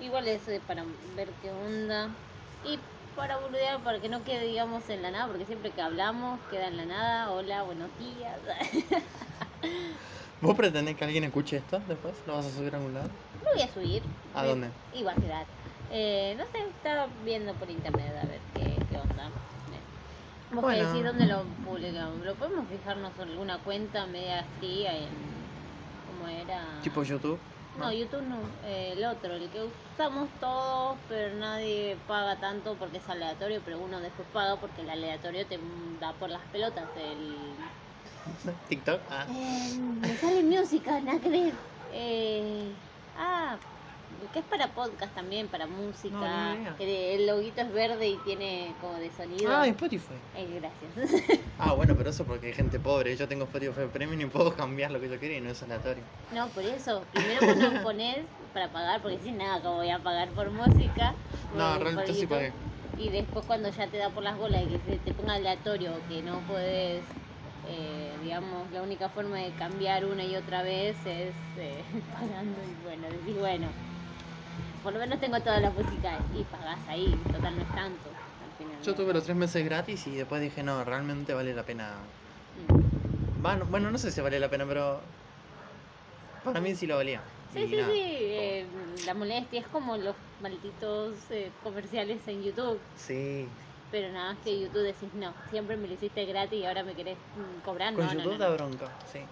Igual es eh, para ver qué onda. Y para boludear, para que no quede, digamos, en la nada, porque siempre que hablamos queda en la nada. Hola, buenos días. ¿Vos pretendés que alguien escuche esto después? ¿Lo vas a subir a algún lado? Lo voy a subir. ¿A dónde? Y va a quedar. Eh, no sé, estaba viendo por internet a ver qué, qué onda. ¿Vos Bueno. decís dónde lo publicamos? ¿Lo podemos fijarnos en alguna cuenta media fría en. ¿Cómo era? ¿Tipo YouTube? No, YouTube no, eh, el otro, el que usamos todos, pero nadie paga tanto porque es aleatorio, pero uno después paga porque el aleatorio te da por las pelotas. El... ¿TikTok? Ah. Eh, me sale música, nada que ver. Eh, ah, que es para podcast también, para música. No, que el loguito es verde y tiene como de sonido. Ah, Spotify. Eh, gracias. Ah, bueno, pero eso porque hay gente pobre. Yo tengo Spotify Premium y puedo cambiar lo que yo quiera y no es aleatorio. no, por eso. Primero vos nos ponés para pagar, porque sin nada, como voy a pagar por música. No, realmente sí pagué. Y después cuando ya te da por las bolas y que se te ponga aleatorio, que no puedes, eh, digamos, la única forma de cambiar una y otra vez es eh, pagando y bueno, decís, bueno, por lo menos tengo toda la música y pagás ahí, total no es tanto al final. Yo tuve los tres meses gratis y después dije, no, realmente vale la pena. Mm. Va, no- bueno, no sé si vale la pena, pero para mí sí lo valía. Sí, sí, nada. sí, eh, la molestia es como los malditos eh, comerciales en YouTube. Sí. Pero nada más que YouTube decís, no, siempre me lo hiciste gratis y ahora me querés mm, cobrar. Con no, YouTube no, da bronca, sí.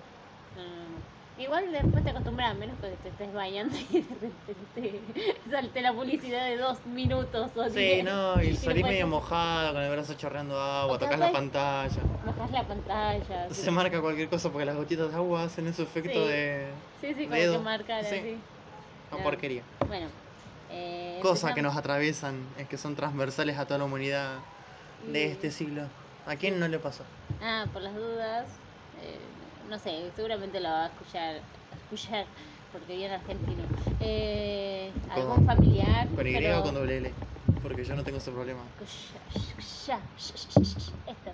No, no, no. Igual después te acostumbras, a menos que te estés bañando y de repente salte la publicidad de dos minutos o Sí, diez. no, y salís después medio mojado, con el brazo chorreando agua, tocas la pantalla. Bajás la pantalla. sí. Se marca cualquier cosa porque las gotitas de agua hacen ese efecto Sí. de. Sí, sí, como dedo. que marcar Sí. así. Una No. porquería. Bueno. Eh, Cosas que nos atraviesan, es que son transversales a toda la humanidad de Y- este siglo. ¿A quién no le pasó? Ah, por las dudas, eh, no sé, seguramente lo va a escuchar, escuchar porque viene argentino. Eh, algún familiar, ¿Con Y pero o con doble L? Porque yo no tengo ese problema. ya, ya, esto,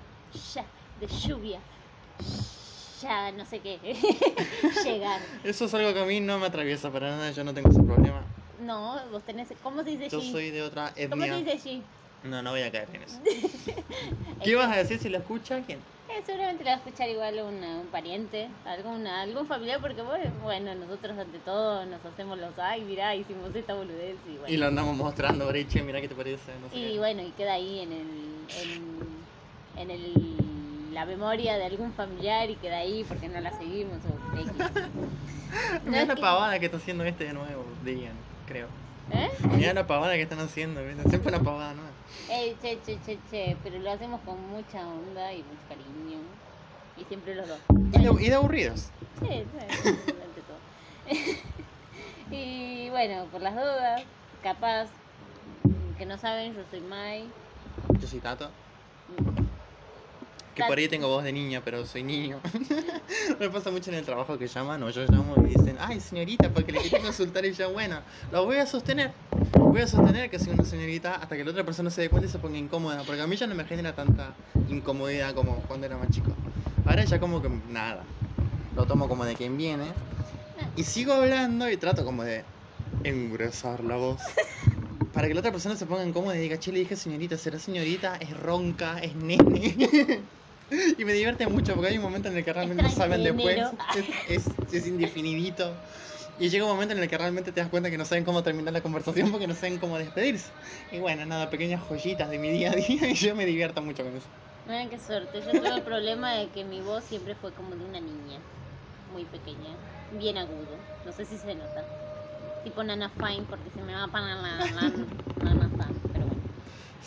ya, de lluvia, ya, no sé qué, llegar. Eso es algo que a mí no me atraviesa para nada, yo no tengo ese problema. No, vos tenés, ¿cómo se dice Yo G? soy de otra ¿Cómo se etnia. dice G? No, no voy a caer en eso. ¿Qué vas a decir si lo escucha quién? Eh, seguramente lo va a escuchar igual un, un pariente, alguna, algún familiar, porque bueno, bueno, nosotros ante todo nos hacemos los, ay, mirá, hicimos esta boludez y bueno. Y lo andamos mostrando, Breche, mira qué te parece. No sé Y qué. bueno, y queda ahí en el, en, en el, la memoria de algún familiar y queda ahí porque no la seguimos o. No es la que- pavada que está haciendo este de nuevo, dirían, creo. ¿Eh? Mira la pavada que están haciendo, siempre una pavada nueva. Ey, che, che, che, che, pero lo hacemos con mucha onda y mucho cariño. Y siempre los dos. Y de, y de aburridos. Sí, sí, todo. y bueno, por las dudas, capaz, que no saben, yo soy Mai. Yo soy Tato. Que por ahí tengo voz de niña, pero soy niño. Me pasa mucho en el trabajo que llaman o yo llamo y dicen, ay señorita, porque le quería consultar y yo, bueno, lo voy a sostener. Voy a sostener que soy una señorita hasta que la otra persona se dé cuenta y se ponga incómoda, porque a mí ya no me genera tanta incomodidad como cuando era más chico. Ahora ya como que nada. Lo tomo como de quien viene. Y sigo hablando y trato como de engrosar la voz. Para que la otra persona se ponga incómoda y diga, che, le dije señorita, será señorita, es ronca, es nene. y me divierte mucho porque hay un momento en el que realmente no saben después. Es, es, es indefinidito. Y llega un momento en el que realmente te das cuenta que no saben cómo terminar la conversación porque no saben cómo despedirse. Y bueno, nada, pequeñas joyitas de mi día a día y yo me divierto mucho con eso. Miren qué suerte. Yo tuve el problema de que mi voz siempre fue como de una niña. Muy pequeña. Bien agudo. No sé si se nota. Tipo Nana Fine porque se me va para la, la Nana Fine. Pero bueno.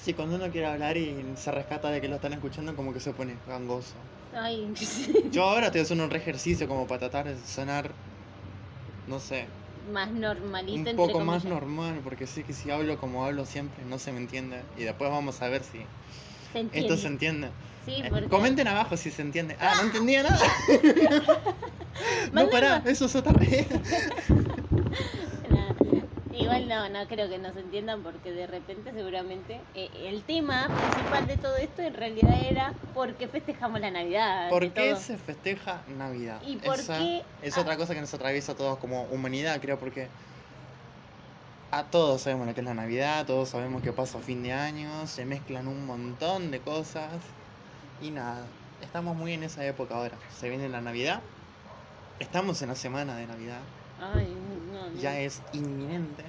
Sí, cuando uno quiere hablar y se rescata de que lo están escuchando, como que se pone gangoso. Ay, Yo ahora estoy haciendo un re ejercicio como para tratar de sonar, no sé, más normalita. un entre poco más normal, porque sé que si hablo como hablo siempre no se me entiende. Y después vamos a ver si Se entiende. esto se entiende. Sí, Eh, porque... Comenten abajo si se entiende. Ah, no entendía nada. no, pará, eso es otra vez. Igual no, no creo que nos entiendan porque de repente seguramente eh, el tema principal de todo esto en realidad era porque festejamos la Navidad. ¿Por qué todo. se festeja Navidad? ¿Y por Esa qué? Es Ah. otra cosa que nos atraviesa a todos como humanidad, creo, porque a todos sabemos lo que es la Navidad, todos sabemos que pasa fin de año, se mezclan un montón de cosas y nada, estamos muy en esa época ahora. Se viene la Navidad, estamos en la semana de Navidad, Ay, no, no. ya es inminente.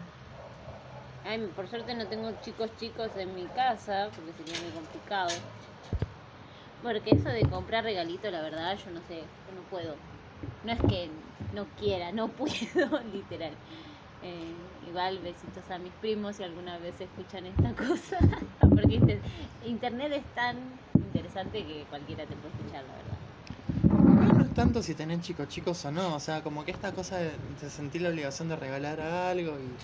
Ay, por suerte no tengo chicos chicos en mi casa, porque sería muy complicado. Porque eso de comprar regalito, la verdad, yo no sé, yo no puedo. No es que no quiera, no puedo, literal. Eh, igual besitos a mis primos si alguna vez escuchan esta cosa. Porque inter- internet es tan interesante que cualquiera te puede escuchar, la verdad. No es tanto si tenés chicos chicos o no, o sea, como que esta cosa de sentir la obligación de regalar algo y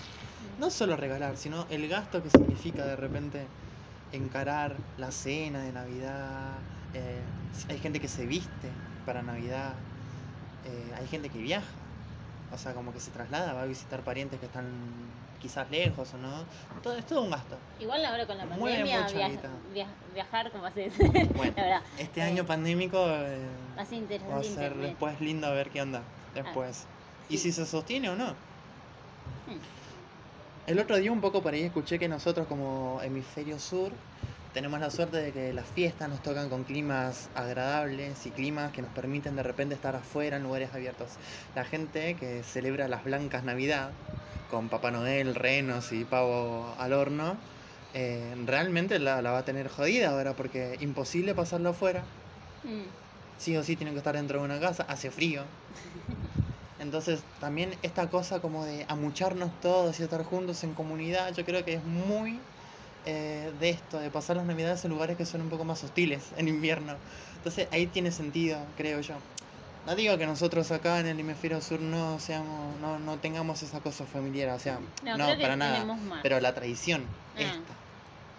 no solo regalar, sino el gasto que significa de repente encarar la cena de Navidad. eh, hay gente que se viste para Navidad, eh, hay gente que viaja, o sea, como que se traslada, va a visitar parientes que están quizás lejos o no. Todo, es todo un gasto. Igual ahora con la pandemia, mucha via- guita. via- viajar como haces, Bueno, la verdad. este Eh, año pandémico Va a ser internet. después lindo a ver qué onda después. Y sí. si se sostiene o no. Hmm. El otro día un poco por ahí escuché que nosotros como hemisferio sur tenemos la suerte de que las fiestas nos tocan con climas agradables y climas que nos permiten de repente estar afuera en lugares abiertos. La gente que celebra las blancas Navidad con Papá Noel, renos y pavo al horno, eh, realmente la, la va a tener jodida ahora porque imposible pasarlo afuera. Mm. Sí o sí tienen que estar dentro de una casa, hace frío. Entonces también esta cosa como de amucharnos todos y estar juntos en comunidad, yo creo que es muy eh, de esto, de pasar las navidades en lugares que son un poco más hostiles en invierno. Entonces ahí tiene sentido, creo yo. No digo que nosotros acá en el hemisferio sur no seamos, no, no tengamos esa cosa familiar, o sea, No, para nada. Pero la tradición, Ah. esta,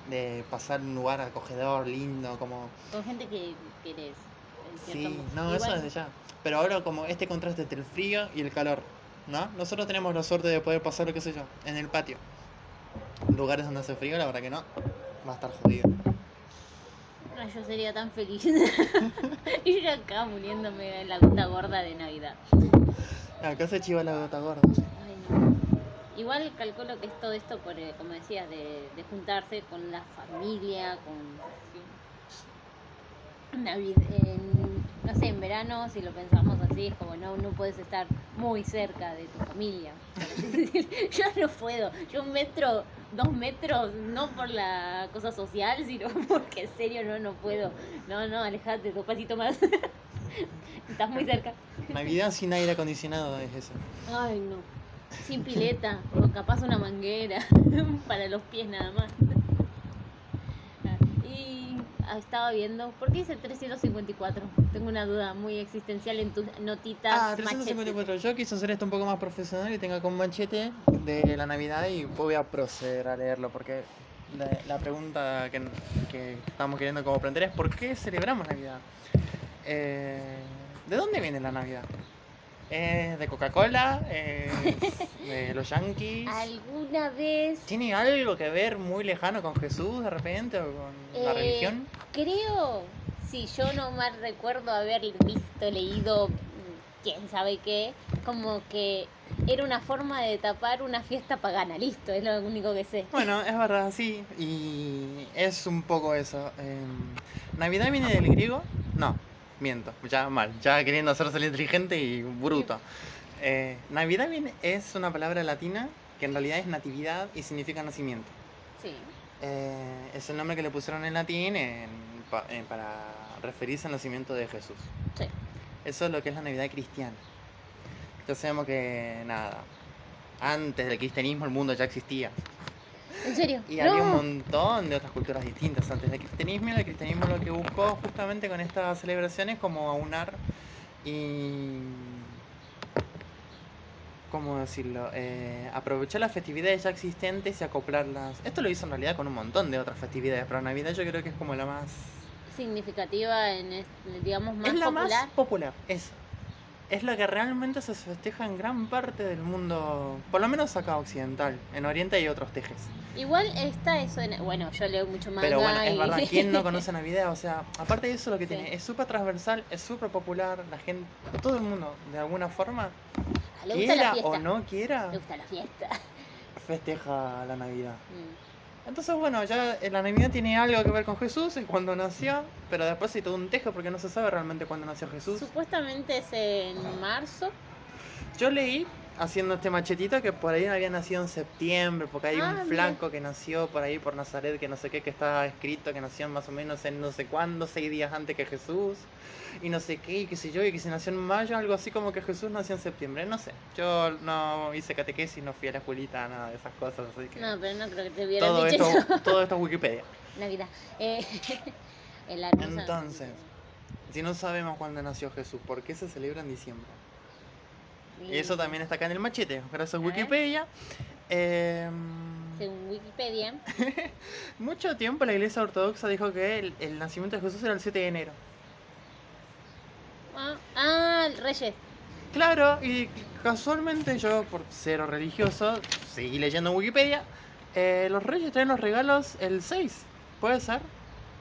de pasar un lugar acogedor, lindo, como Con gente que querés. Sí, no, eso desde ya. Pero ahora como este contraste entre el frío y el calor, ¿no? Nosotros tenemos la suerte de poder pasarlo, qué sé yo, en el patio. Lugares donde hace frío, la verdad que no. Va a estar jodido. Yo sería tan feliz. y yo acá muriéndome en la gota gorda de Navidad. Acá se chiva la gota gorda. Ay, no. Igual calculo que es todo esto por, eh, como decías, de, de juntarse con la familia, con... Navidad, no sé, en verano, si lo pensamos así, es como no, no puedes estar muy cerca de tu familia. yo no puedo, yo un metro, dos metros, no por la cosa social, sino porque en serio no, no puedo. No, no, alejate, dos pasitos más. Estás muy cerca. Navidad sin aire acondicionado es eso. Ay, no. Sin pileta, o capaz una manguera para los pies nada más. Ah, estaba viendo, ¿por qué dice 354? Tengo una duda muy existencial en tus notitas. Ah, machete. 354. Yo quise hacer esto un poco más profesional y tenga con manchete de la Navidad y voy a proceder a leerlo porque la, la pregunta que, que estamos queriendo como plantear es ¿por qué celebramos Navidad? Eh, ¿De dónde viene la Navidad? ¿Es de Coca-Cola? ¿Es de los Yankees? ¿Alguna vez ¿Tiene algo que ver muy lejano con Jesús de repente o con la Eh, religión? Creo, si yo no mal recuerdo haber visto, leído, quién sabe qué, como que era una forma de tapar una fiesta pagana, listo, es lo único que sé. Bueno, es verdad, sí, y es un poco eso. em, ¿Navidad viene del griego? No, miento, ya mal, ya queriendo hacerse el inteligente y bruto. Eh, Navidad es una palabra latina que en realidad es natividad y significa nacimiento. Sí. Eh, es el nombre que le pusieron en latín en- para referirse al nacimiento de Jesús. Sí. Eso es lo que es la Navidad cristiana. Ya sabemos que, nada, antes del cristianismo el mundo ya existía. ¿En serio? Y había un montón de otras culturas distintas antes del cristianismo. Y el cristianismo lo que buscó justamente con estas celebraciones como aunar y... ¿Cómo decirlo? Eh, aprovechar las festividades ya existentes y acoplarlas. Esto lo hizo en realidad con un montón de otras festividades, pero Navidad yo creo que es como la más... Significativa en, digamos, más es la popular. más popular, eso. Es la que realmente se festeja en gran parte del mundo, por lo menos acá occidental. En Oriente hay otros tejes. Igual está eso, en- bueno, yo leo mucho manga Pero bueno, es y- verdad, ¿quién no conoce Navidad? O sea, aparte de eso lo que Sí. tiene, es súper transversal, es súper popular, la gente, todo el mundo, de alguna forma, Le gusta la quiera o no quiera, Le gusta la fiesta. festeja la Navidad. Mm. Entonces, bueno, ya la Navidad tiene algo que ver con Jesús, es cuando nació, pero después hay todo un tejo porque no se sabe realmente cuándo nació Jesús. Supuestamente es en marzo. Yo leí, haciendo este machetito, que por ahí había nacido en septiembre, porque hay Ah, un mira. flanco que nació por ahí por Nazaret, que no sé qué, que está escrito que nació más o menos en no sé cuándo, seis días antes que Jesús, y no sé qué, y qué sé yo, y que si nació en mayo, algo así como que Jesús nació en septiembre, no sé. Yo no hice catequesis, no fui a la escuelita, nada de esas cosas, así que... No, pero no creo que te hubieran todo, dicho esto, eso. todo esto es Wikipedia. Navidad. Eh, Entonces, si no sabemos cuándo nació Jesús, ¿por qué se celebra en diciembre? Y eso también está acá en el machete, gracias a A ver. Wikipedia. Em, Según Wikipedia. mucho tiempo la iglesia ortodoxa dijo que el, el nacimiento de Jesús era el 7 de enero. Ah, ah, Reyes. Claro, y casualmente yo, por cero religioso, seguí leyendo en Wikipedia, eh, los reyes traen los regalos el 6, ¿puede ser?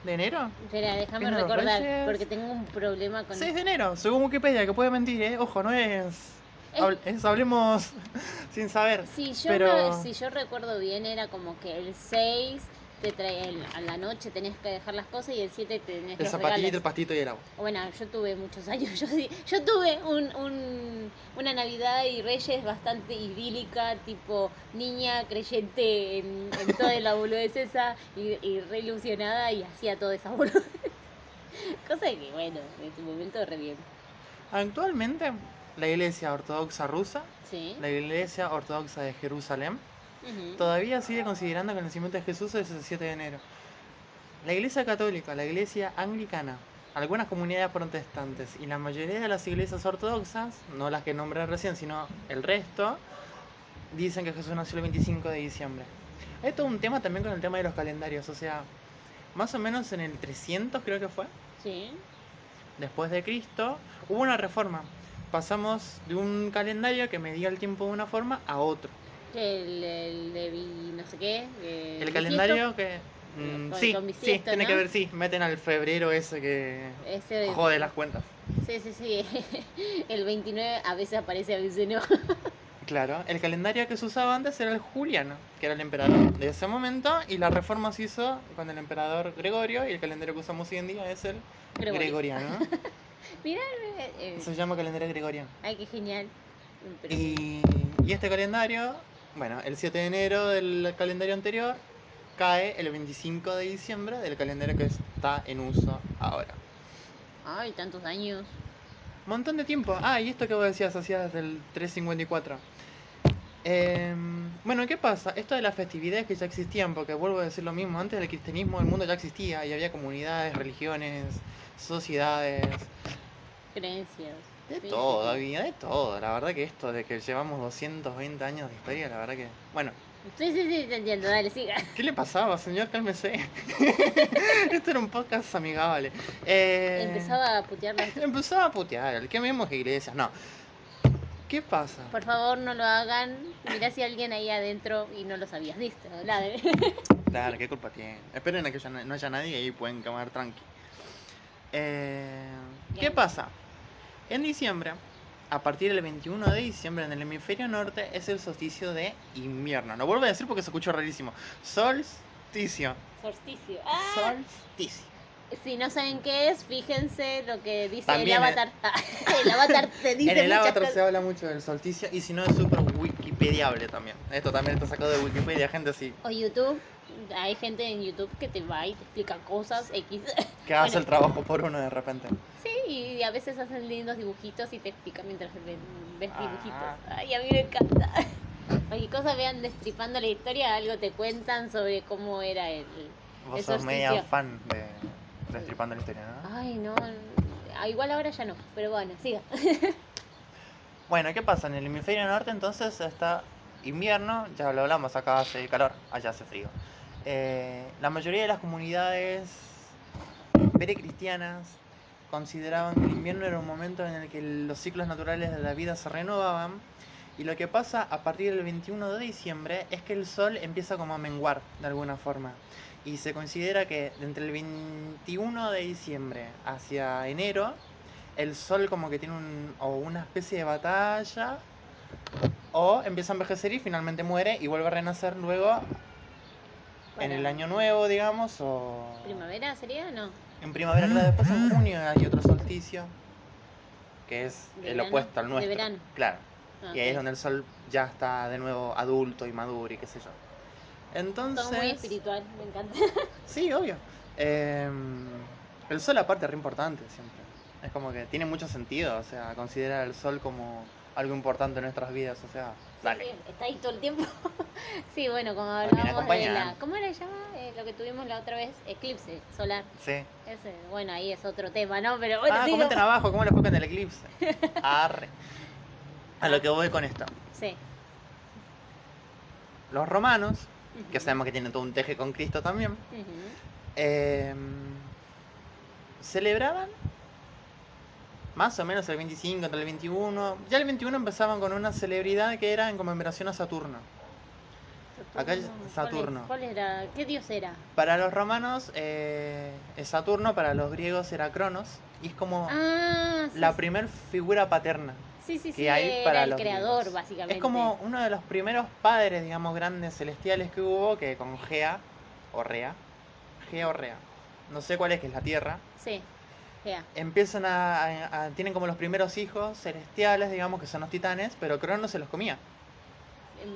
¿De enero? Espera, déjame ¿Vienen los recordar, porque tengo un problema con 6 de enero, según Wikipedia, que puede mentir, ¿eh? Ojo, no es... Eh. es hablemos sin saber. Si yo, pero... si yo recuerdo bien, era como que el 6 te trae el- a la noche tenés que dejar las cosas y el 7 tenés El los zapatito, el regalos. pastito y el agua. Bueno, yo tuve muchos años. Yo, tuve un, un- una Navidad y Reyes bastante idílica, tipo niña creyente en, en toda la boludez esa y, y re ilusionada y hacía toda esa boludez. Cosa que, bueno, en su momento re bien. Actualmente, la iglesia ortodoxa rusa, Sí. la iglesia ortodoxa de Jerusalén, todavía sigue considerando que el nacimiento de Jesús es el 7 de enero. La iglesia católica, la iglesia anglicana, algunas comunidades protestantes y la mayoría de las iglesias ortodoxas, no las que nombré recién, sino el resto, dicen que Jesús nació el 25 de diciembre. Hay todo un tema también con el tema de los calendarios, o sea, más o menos en el 300 creo que fue, Sí. después de Cristo, hubo una reforma. Pasamos de un calendario que medía el tiempo de una forma a otro. El, el de no sé qué. El calendario que... mm, sí, sí, tiene ¿no? que ver, sí, meten al febrero ese que Ese de- jode las cuentas. Sí, sí, sí. El 29 a veces aparece, a veces no. Claro, el calendario que se usaba antes era el juliano, que era el emperador de ese momento, y la reforma se hizo con el emperador Gregorio, y el calendario que usamos hoy en día es el Gregorio. gregoriano. Mira, eh, eh, Se llama calendario gregoriano. ay, qué genial. Pero- Y, y este calendario, bueno, el 7 de enero del calendario anterior cae el 25 de diciembre del calendario que está en uso ahora. Ay, tantos años. Montón de tiempo. Ah, y esto que vos decías, hacías desde el 354. Em, bueno, ¿qué pasa? Esto de las festividades que ya existían, porque vuelvo a decir lo mismo, antes del cristianismo el mundo ya existía y había comunidades, religiones, sociedades, Creencias. de Sí, todo, había de todo. La verdad que esto de que llevamos 220 años de historia, la verdad que... Bueno, Sí, sí, sí, te entiendo. Dale, siga. ¿qué le pasaba, señor? Cálmese. esto era un podcast amigable. Eh, Empezaba a putearlas. Empezaba a putear, el quememos iglesias, no. ¿Qué pasa? Por favor, no lo hagan. Mirá si alguien ahí adentro y no lo sabías. Listo. Claro, ¿qué culpa tiene? Esperen a que ya no haya nadie y ahí pueden comer tranqui. Eh, ¿Qué pasa? En diciembre, a partir del 21 de diciembre en el hemisferio norte, es el solsticio de invierno. Lo vuelvo a decir porque se escuchó rarísimo. Solsticio. Solsticio. Ah, Solsticio. si no saben qué es, fíjense lo que dice También, el avatar. el avatar te dice En el avatar cosas. se habla mucho del solsticio y si no es súper wikipediable también. Esto también está sacado de Wikipedia, gente así. O YouTube. Hay gente en YouTube que te va y te explica cosas X. Que hace Bueno. el trabajo por uno de repente. Sí, y a veces hacen lindos dibujitos y te explican mientras ves Ah. dibujitos. Ay, a mí me encanta. Cualquier cosa vean destripando la historia, algo te cuentan sobre cómo era el, Vos el sos media fan de Destripando la historia, ¿no? Ay, no. ah, Igual ahora ya no, pero bueno, siga. Bueno, ¿qué pasa? En el hemisferio norte entonces está invierno, ya lo hablamos, acá hace calor, allá hace frío. Eh, la mayoría de las comunidades precristianas consideraban que el invierno era un momento en el que los ciclos naturales de la vida se renovaban y lo que pasa a partir del 21 de diciembre es que el sol empieza como a menguar de alguna forma y se considera que entre el 21 de diciembre hacia enero el sol como que tiene o una especie de batalla O empieza a envejecer y finalmente muere y vuelve a renacer luego en el año nuevo, digamos, o ¿Primavera sería? No. en primavera, claro, después en junio hay otro solsticio, que es ¿De el verano? opuesto al ¿De nuestro. verano? Claro. Ah, Y ahí es donde el sol ya está de nuevo adulto y maduro y qué sé yo. Entonces... Todo muy espiritual, me encanta. Sí, obvio. Eh, el sol aparte es re importante siempre. Es como que tiene mucho sentido, o sea, considerar el sol como algo importante en nuestras vidas, o sea, dale. Sí, está ahí todo el tiempo. sí, bueno, como hablábamos de la... ¿Cómo era llama? Eh, lo que tuvimos la otra vez, eclipse solar. Sí. Ese, bueno, ahí es otro tema, ¿no? Pero bueno, ah, digo- comenten abajo cómo le fue con el eclipse. Arre. A lo que voy con esto. Sí. Los romanos, que sabemos que tienen todo un teje con Cristo también, eh, celebraban más o menos el 25 entre el 21. Ya el 21 empezaban con una celebridad que era en conmemoración a Saturno. Acá es ¿Cuál es? Saturno. ¿Cuál era? ¿Qué dios era? Para los romanos eh, es Saturno, para los griegos era Cronos. Y es como Ah, sí, la sí. primer figura paterna Sí, sí, sí, que hay era para el los creador, griegos. básicamente. Es como uno de los primeros padres, digamos, grandes celestiales que hubo, que con Gea, o Rea, Gea o Rea, no sé cuál es, que es la Tierra, Sí, empiezan a, a- a- tienen como los primeros hijos celestiales, digamos, que son los titanes, pero Cronos se los comía.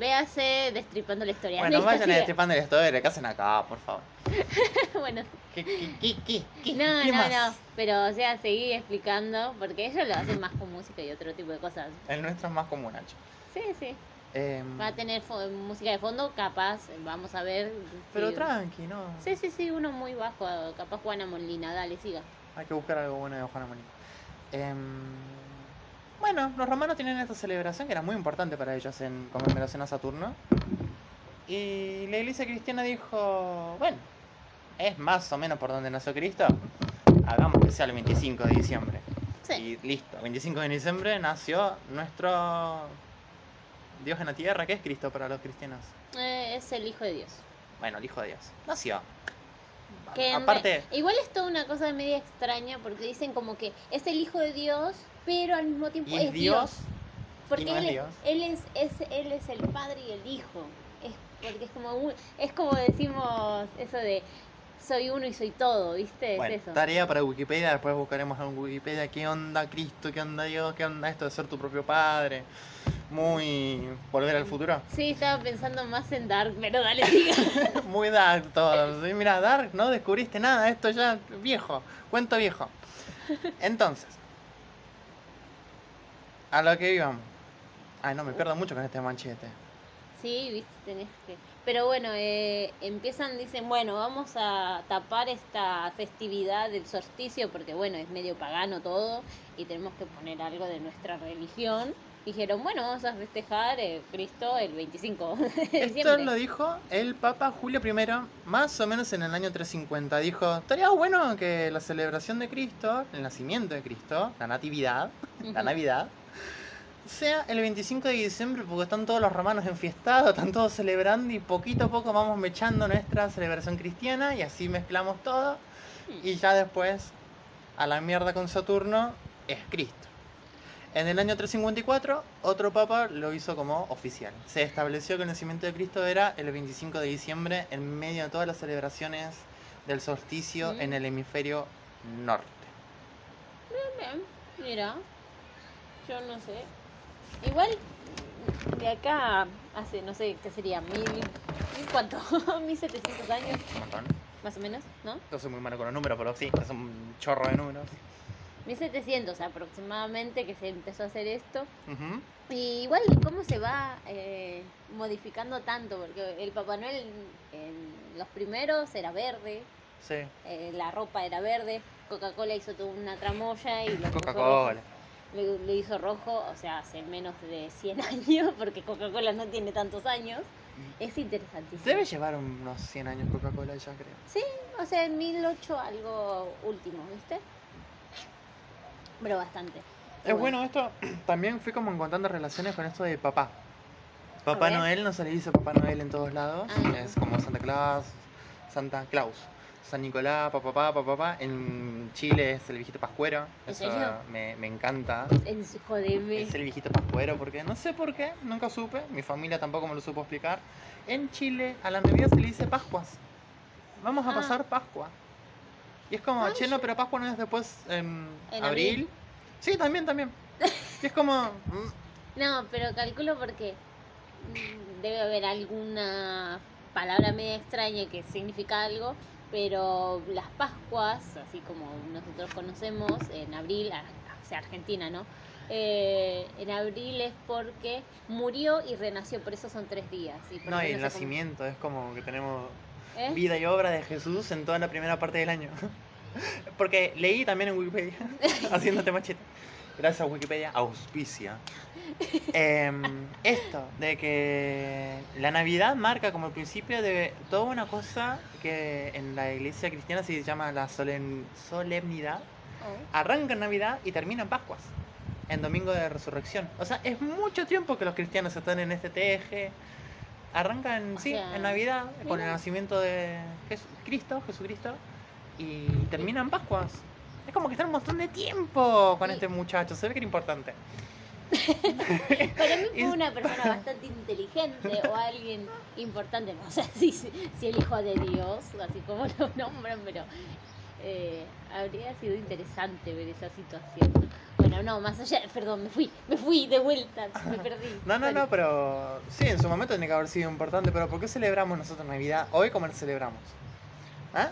Véase destripando la historia. Bueno, Listo, vayan sigue. destripando la historia, ¿qué hacen acá, por favor? bueno, ¿Qué, qué, qué, no, no, más? no. Pero, o sea, seguí explicando, porque ellos lo hacen más con música y otro tipo de cosas. El nuestro es más común, Nacho. Sí, sí. Em, Va a tener música de fondo, capaz, vamos a ver. pero si- tranqui, ¿no? Sí, sí, sí, uno muy bajo, capaz Juana Molina, dale, siga. Hay que buscar algo bueno de Juana Molina. Em, bueno, los romanos tienen esta celebración que era muy importante para ellos en conmemoración a Saturno. Y la iglesia cristiana dijo, bueno, es más o menos por donde nació Cristo. Hagamos que sea el 25 de diciembre. Sí. Y listo, 25 de diciembre nació nuestro Dios en la tierra, que es Cristo para los cristianos. Eh, es el hijo de Dios. Bueno, el Hijo de Dios. Nació. Que Aparte, re- igual es toda una cosa media extraña porque dicen como que es el hijo de Dios, pero al mismo tiempo ¿y es Dios? Porque ¿Y no él, es es, Dios? él es, es- él es el padre y el hijo. Es porque es como un- es como decimos eso de soy uno y soy todo, ¿viste? Bueno, es eso. tarea para Wikipedia, después buscaremos en Wikipedia qué onda Cristo, qué onda Dios, qué onda esto de ser tu propio padre. Muy volver al futuro. Sí, estaba pensando más en Dark, pero dale, siga. Muy dark todo. Sí, Mira, dark, no descubriste nada, esto ya viejo, cuento viejo. Entonces, a lo que íbamos. Ay, no, me pierdo mucho con este manchete. Sí, viste, tenés que. Pero bueno, eh, empiezan, dicen, bueno, vamos a tapar esta festividad del solsticio porque, bueno, es medio pagano todo y tenemos que poner algo de nuestra religión. Dijeron, bueno, vamos a festejar eh, Cristo el 25 de Esto diciembre. lo dijo el Papa Julio I, más o menos en el año 350. Dijo, estaría bueno que la celebración de Cristo, el nacimiento de Cristo, la natividad, la. Navidad, sea el 25 de diciembre porque están todos los romanos enfiestados, están todos celebrando y poquito a poco vamos mechando nuestra celebración cristiana y así mezclamos todo y ya después a la mierda con Saturno es Cristo. En el año 354 otro papa lo hizo como oficial. Se estableció que el nacimiento de Cristo era el 25 de diciembre en medio de todas las celebraciones del solsticio Mm. en el hemisferio norte. Bien, mira, yo no sé. Igual, de acá hace, no sé, ¿qué sería? ¿Mil, mil cuánto? ¿Mil setecientos años? Un montón. Más o menos, ¿no? Yo soy muy malo con los números, pero sí, es un chorro de números. 1700 aproximadamente que se empezó a hacer esto. Y igual, ¿cómo se va eh, modificando tanto? Porque el Papá Noel en, los primeros era verde, Sí. eh, la ropa era verde, Coca-Cola hizo toda una tramoya y lo Coca-Cola. le hizo rojo, o sea, hace menos de 100 años, porque Coca-Cola no tiene tantos años. Es interesantísimo. Debe llevar unos 100 años Coca-Cola ya, creo. Sí, o sea, en 1008 algo último, ¿viste? Pero bastante. Es bueno esto, también fui como encontrando relaciones con esto de papá. Papá. Noel no se le dice Papá Noel en todos lados, Ah, es como Santa Claus, Santa Claus. San Nicolás, papá, papá, papá. En Chile es el viejito pascuero. ¿En Eso me, me encanta. En, jodeme. Es el viejito pascuero porque no sé por qué, nunca supe. Mi familia tampoco me lo supo explicar. En Chile a la Navidad se le dice Pascuas. Vamos a Ah. pasar Pascua. Y es como, che, no, pero Pascua no es después en, En abril. abril. Sí, también, también. Y es como, mm, No, pero calculo porque mm, debe haber alguna palabra media extraña que significa algo, pero las Pascuas, así como nosotros conocemos, en abril, o sea, Argentina, ¿no? Eh, en abril es porque murió y renació, por eso son tres días. Y por no, y el nacimiento es como que tenemos ¿Eh? vida y obra de Jesús en toda la primera parte del año. Porque leí también en Wikipedia, haciéndote machete. Gracias Wikipedia, auspicia. Em, esto, de que la Navidad marca como el principio de toda una cosa que en la iglesia cristiana se llama la solen- solemnidad. Oh. Arranca en Navidad y termina en Pascuas, en Domingo de Resurrección. O sea, es mucho tiempo que los cristianos están en este teje. Arranca en, O sí, sea, en Navidad, con el nacimiento de Jes- Cristo, Jesucristo, y termina en Pascuas. Es como que está un montón de tiempo con este muchacho, se ve que era importante. Para mí fue una persona bastante inteligente o alguien importante, no sé si, si el hijo de Dios, así como lo nombran, pero eh, habría sido interesante ver esa situación. Bueno, no, más allá, perdón, me fui, me fui de vuelta, me perdí. No, no, no, pero sí, en su momento tiene que haber sido importante, pero ¿por qué celebramos nosotros Navidad hoy como la celebramos? ¿Ah?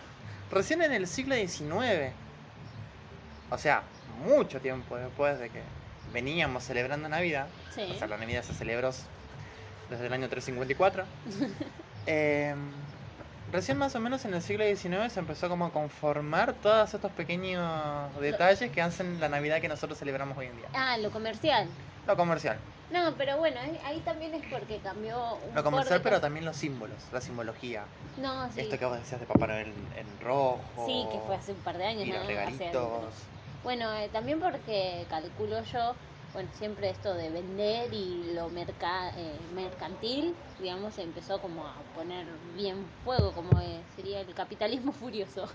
Recién en el siglo XIX, o sea, mucho tiempo después de que veníamos celebrando Navidad, Sí. o sea, la Navidad se celebró desde el año 354, eh, recién más o menos en el siglo XIX se empezó como a conformar todos estos pequeños detalles que hacen la Navidad que nosotros celebramos hoy en día. Ah, lo comercial. Lo comercial. No, pero bueno, ahí- ahí también es porque cambió un Lo comercial, pero también los símbolos, la simbología. No, sí. Esto que vos decías de Papá Noel en rojo. Sí, que fue hace un par de años, Y ¿no? los regalitos. Bueno, eh, también porque calculo yo, bueno, siempre esto de vender y lo merca eh, mercantil, digamos, empezó como a poner bien fuego, como eh, sería el capitalismo furioso,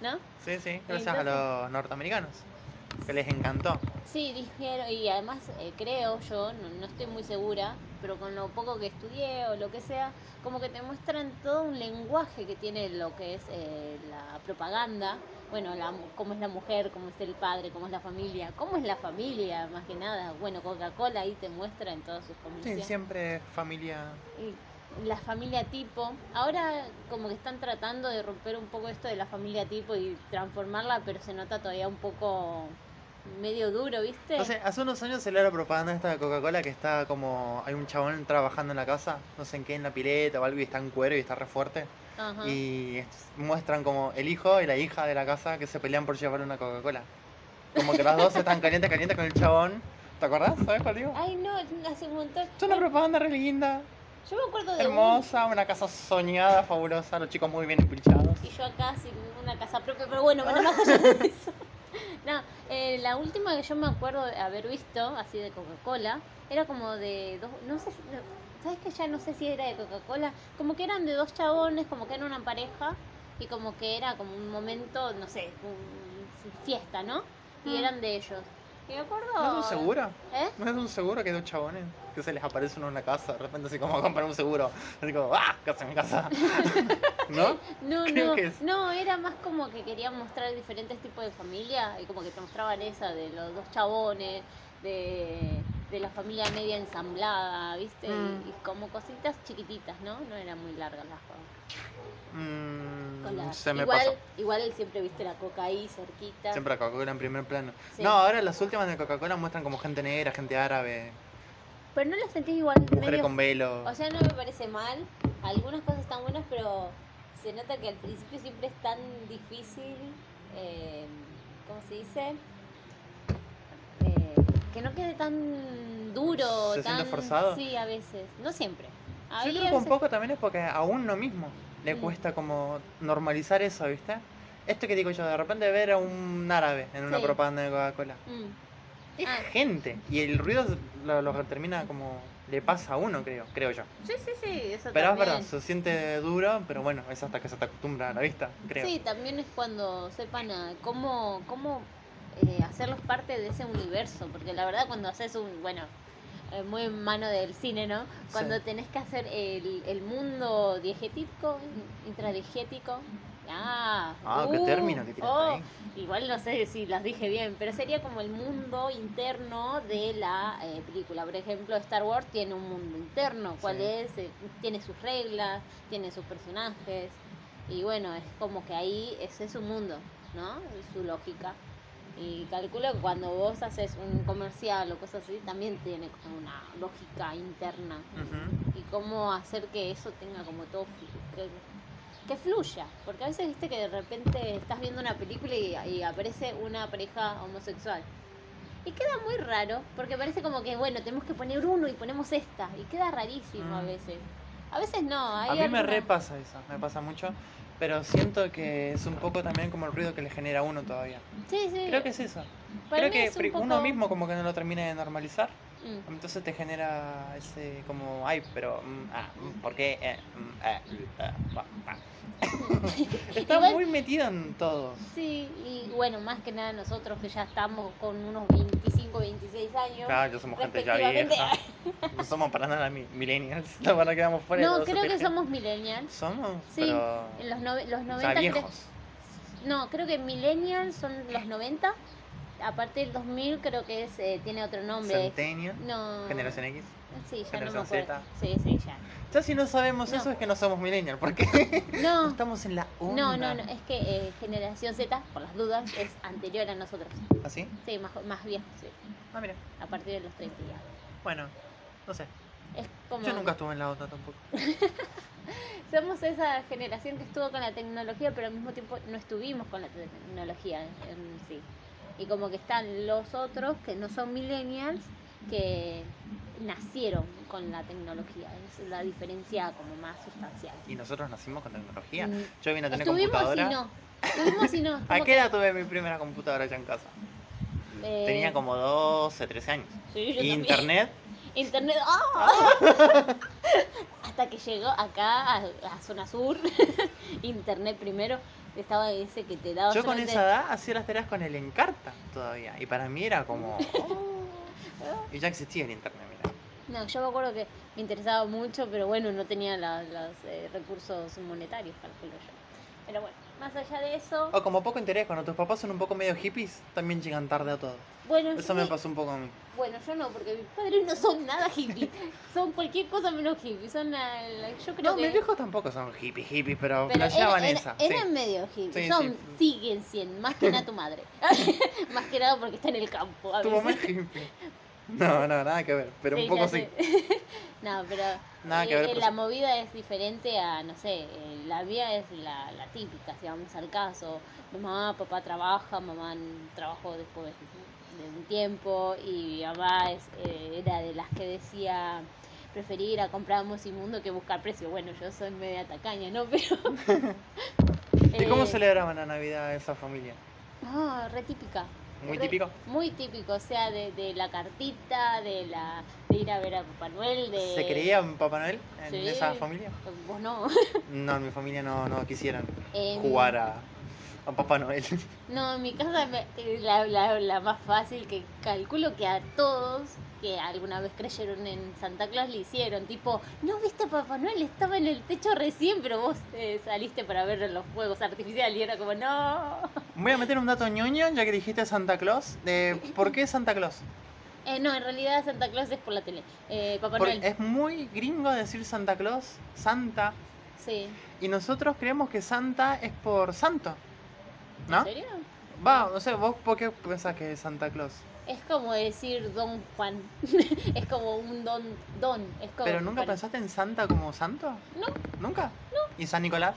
¿no? Sí, sí, gracias a los norteamericanos. Que les encantó. Sí, dijeron, y además eh, creo yo, no, no estoy muy segura, pero con lo poco que estudié o lo que sea, como que te muestran todo un lenguaje que tiene lo que es eh, la propaganda, bueno, la, cómo es la mujer, cómo es el padre, cómo es la familia, cómo es la familia, más que nada, bueno, Coca-Cola ahí te muestra en todos sus Sí, comerciales. siempre familia. Y la familia tipo, ahora como que están tratando de romper un poco esto de la familia tipo y transformarla, pero se nota todavía un poco medio duro, ¿viste? No sé, hace unos años salió la propaganda esta de Coca-Cola que está como. Hay un chabón trabajando en la casa, no sé en qué, en la pileta o algo, y está en cuero y está re fuerte. Ajá. Y es- muestran como el hijo y la hija de la casa que se pelean por llevar una Coca-Cola. Como que las dos están calientes, calientes con el chabón. ¿Te acordás? ¿Sabes cuál digo? Ay, no, hace un montón. Es una propaganda re linda, Yo me acuerdo de hermosa, una casa soñada, fabulosa, los chicos muy bien empilchados. un, y yo acá sin una casa propia, pero bueno, bueno, más allá de eso. No, eh, la última que yo me acuerdo de haber visto, así de Coca-Cola, era como de dos, no sé, ¿sabes que ya no sé si era de Coca-Cola? Como que eran de dos chabones, como que eran una pareja, y como que era como un momento, no sé, un, fiesta, ¿no? Y Mm. eran de ellos. Y me acuerdo... ¿No es un seguro? ¿Eh? ¿No es un seguro que hay dos chabones? Que se les aparece uno en la casa, de repente así como a comprar un seguro. Así como, ¡ah! ¿Qué en mi casa? ¿No? No, Creo no, que es. no, era más como que querían mostrar diferentes tipos de familia y como que te mostraban esa de los dos chabones, de, de la familia media ensamblada, ¿viste? Y- Mm. Y, como cositas chiquititas, ¿no? No eran muy largas las cosas. Mm, Con la- se me igual, pasó. igual siempre viste la coca ahí cerquita. Siempre a Coca-Cola en primer plano. Sí. No, ahora las últimas de Coca-Cola muestran como gente negra, gente árabe, Pero no la sentí igual mujeres medio- con velo. O sea, no me parece mal. Algunas cosas están buenas, pero se nota que al principio siempre es tan difícil. Eh, ¿Cómo se dice? Eh, que no quede tan duro. ¿Se tan... forzado? Sí, a veces. No siempre. Yo creo que un poco también es porque a uno mismo le Mm. cuesta como normalizar eso, ¿viste? Esto que digo yo, de repente ver a un árabe en una Sí. propaganda de Coca-Cola. Mm. Es Ah. gente. Y el ruido lo, lo termina como le pasa a uno, creo, creo yo. Sí, sí, sí, eso Pero es también. verdad, se siente duro, pero bueno, es hasta que se te acostumbra a la vista, creo. Sí, también es cuando sepan a cómo, cómo eh, hacerlos parte de ese universo, porque la verdad cuando haces un, bueno, eh, muy en mano del cine, ¿no? Cuando Sí. tenés que hacer el, el mundo diegético, intradiegético, ah, Ah, qué uh, término que tiraste oh, ahí. Igual no sé si las dije bien, pero sería como el mundo interno de la eh, película. Por ejemplo, Star Wars tiene un mundo interno, cuál Sí. es, Eh, tiene sus reglas, tiene sus personajes. Y bueno, es como que ahí ese es su mundo, ¿no? Su lógica. Y calculo que cuando vos haces un comercial o cosas así, también tiene como una lógica interna. Y cómo hacer que eso tenga como todo que, que fluya. Porque a veces viste que de repente estás viendo una película y, y aparece una pareja homosexual. Y queda muy raro, porque parece como que, bueno, tenemos que poner uno y ponemos esta. Y queda rarísimo a Mm. veces. A veces no. Hay A mí me alguna- repasa eso, me pasa mucho, pero siento que es un poco también como el ruido que le genera a uno todavía. Sí, sí. Creo que es eso. Para Creo que es un pri- poco- uno mismo como que no lo termina de normalizar, Mm. entonces te genera ese como, ay, pero, mm, ah, mm, ¿por qué? Eh, mm, eh, eh, pa, pa". Está Igual- muy metido en todo. Sí, y bueno, más que nada nosotros que ya estamos con unos 25, 26 años. Claro, ya somos gente ya respectivamente. vieja. No somos para nada mi- millennials. La verdad quedamos fuera de No, todo creo que teje. somos millennials. Somos, Sí, pero en los, nove- los 90. ya creo- viejos. no, creo que millennials son los 90. Aparte del 2000 creo que es, eh, tiene otro nombre. Centennial, No. generación X. Sí, ya no me generación acuerdo. Sí, sí, ya. Ya si no sabemos No. eso es que no somos millennials, porque No. estamos en la onda. No, no, no, es que eh, generación Z, por las dudas, es anterior a nosotros. ¿Así? Sí, más, más viejo, sí. Ah, mira. A partir de los 30 ya. Bueno, no sé. Es como... Yo nunca estuve en la onda tampoco. Somos esa generación que estuvo con la tecnología, pero al mismo tiempo no estuvimos con la tecnología en sí. Y como que están los otros que no son millennials, que nacieron con la tecnología. Es la diferencia como más sustancial. Y nosotros nacimos con tecnología. Mm. Yo vine a tener Estuvimos computadora. y no. Estuvimos y no. ¿A qué edad tuve mi primera computadora ya en casa? eh, Tenía como 12, 13 años. sí, yo Y también. internet, Internet. ¡ah! Hasta que llegó acá a, a zona sur. Internet primero. Estaba ese que te daba. yo con esa edad hacía las tareas con el Encarta todavía. Y para mí era como. oh. Y ya existía el internet, mira. No, yo me acuerdo que me interesaba mucho, pero bueno, no tenía la- los eh, recursos monetarios, calculo yo. Pero bueno, más allá de eso, O como poco interés, cuando tus papás son un poco medio hippies, también llegan tarde a todo. bueno, Eso me pasó un poco a mí. bueno, yo no, porque mis padres no son nada hippies, son cualquier cosa menos hippies, son yo creo No, que... mis viejos tampoco son hippies, hippies, pero, pero flasheaban era- esa. eran sí. medio hippies, Sí, son, siguen siendo, más que nada tu madre, más que nada porque está en el campo. a Tu veces. mamá es hippie. No, no, nada que ver, pero un poco sí. no, pero Nada que eh, ver, eh, pero la movida es diferente a, no sé, eh, la mía es la, la típica, si vamos al caso. Mamá, papá trabaja, mamá n- trabajó después de un tiempo y mi mamá es, eh, era de las que decía preferir a comprar Musimundo que buscar precio. Bueno, yo soy media tacaña, ¿no? Pero... ¿Y cómo eh, celebraban la Navidad esa familia? Ah, re típica. ¿Muy típico? Muy típico, o sea, de, de la cartita, de la de ir a ver a Papá Noel, de... ¿Se creía en Papá Noel en Sí. esa familia? Vos no. No, en mi familia no, no quisieran jugar a, a Papá Noel. No, en mi casa la, la, la más fácil que calculo que a todos que alguna vez creyeron en Santa Claus le hicieron, tipo, no viste a Papá Noel, estaba en el techo recién, pero vos eh, saliste para ver los fuegos artificiales y era como, no. Voy a meter un dato ñoño, ya que dijiste Santa Claus. De, ¿Por qué Santa Claus? Eh, no, en realidad Santa Claus es por la tele. Eh, Papá Porque Noel. es muy gringo decir Santa Claus, Santa, Sí. y nosotros creemos que Santa es por santo. ¿No? ¿En serio? Va, no sé, vos por qué pensás que es Santa Claus. Es como decir Don Juan. es como un don. Don. Es como Pero nunca para- pensaste en Santa como santo? No. ¿Nunca? ¿Y San Nicolás?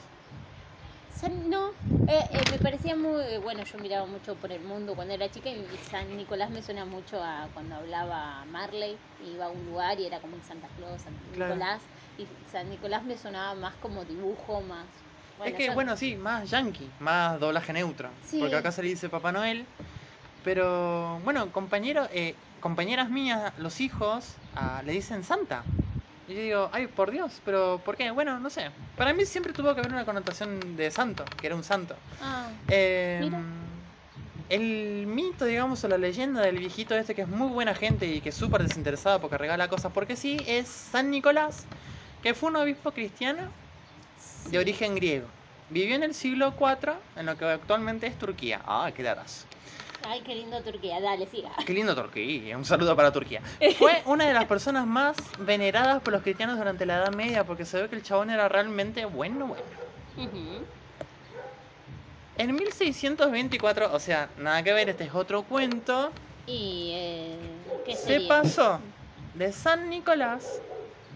San- no, eh, eh, me parecía muy. Bueno, yo miraba mucho por el mundo cuando era chica y San Nicolás me suena mucho a cuando hablaba Marley. Iba a un lugar y era como un Santa Claus, San Claro. Nicolás. Y San Nicolás me sonaba más como dibujo, más. Es que, bueno, sí, más yankee, más doblaje neutro. Sí. Porque acá se le dice Papá Noel. Pero, bueno, compañero, eh, compañeras mías, los hijos, ah, le dicen Santa. Y yo digo, ay, por Dios, pero ¿por qué? Bueno, no sé. Para mí siempre tuvo que haber una connotación de santo, que era un santo. Ah, Eh, Mira. el mito, digamos, o la leyenda del viejito este que es muy buena gente y que es súper desinteresado porque regala cosas porque sí, es San Nicolás, que fue un obispo cristiano. De origen griego. Vivió en el siglo IV, en lo que actualmente es Turquía. Ah, qué datas. Ay, qué lindo Turquía. Dale, siga. Qué lindo Turquía, un saludo para Turquía. Fue una de las personas más veneradas por los cristianos durante la Edad Media porque se ve que el chabón era realmente bueno, bueno. En 1624, o sea, nada que ver, este es otro cuento, Y, eh, ¿qué se pasó de San Nicolás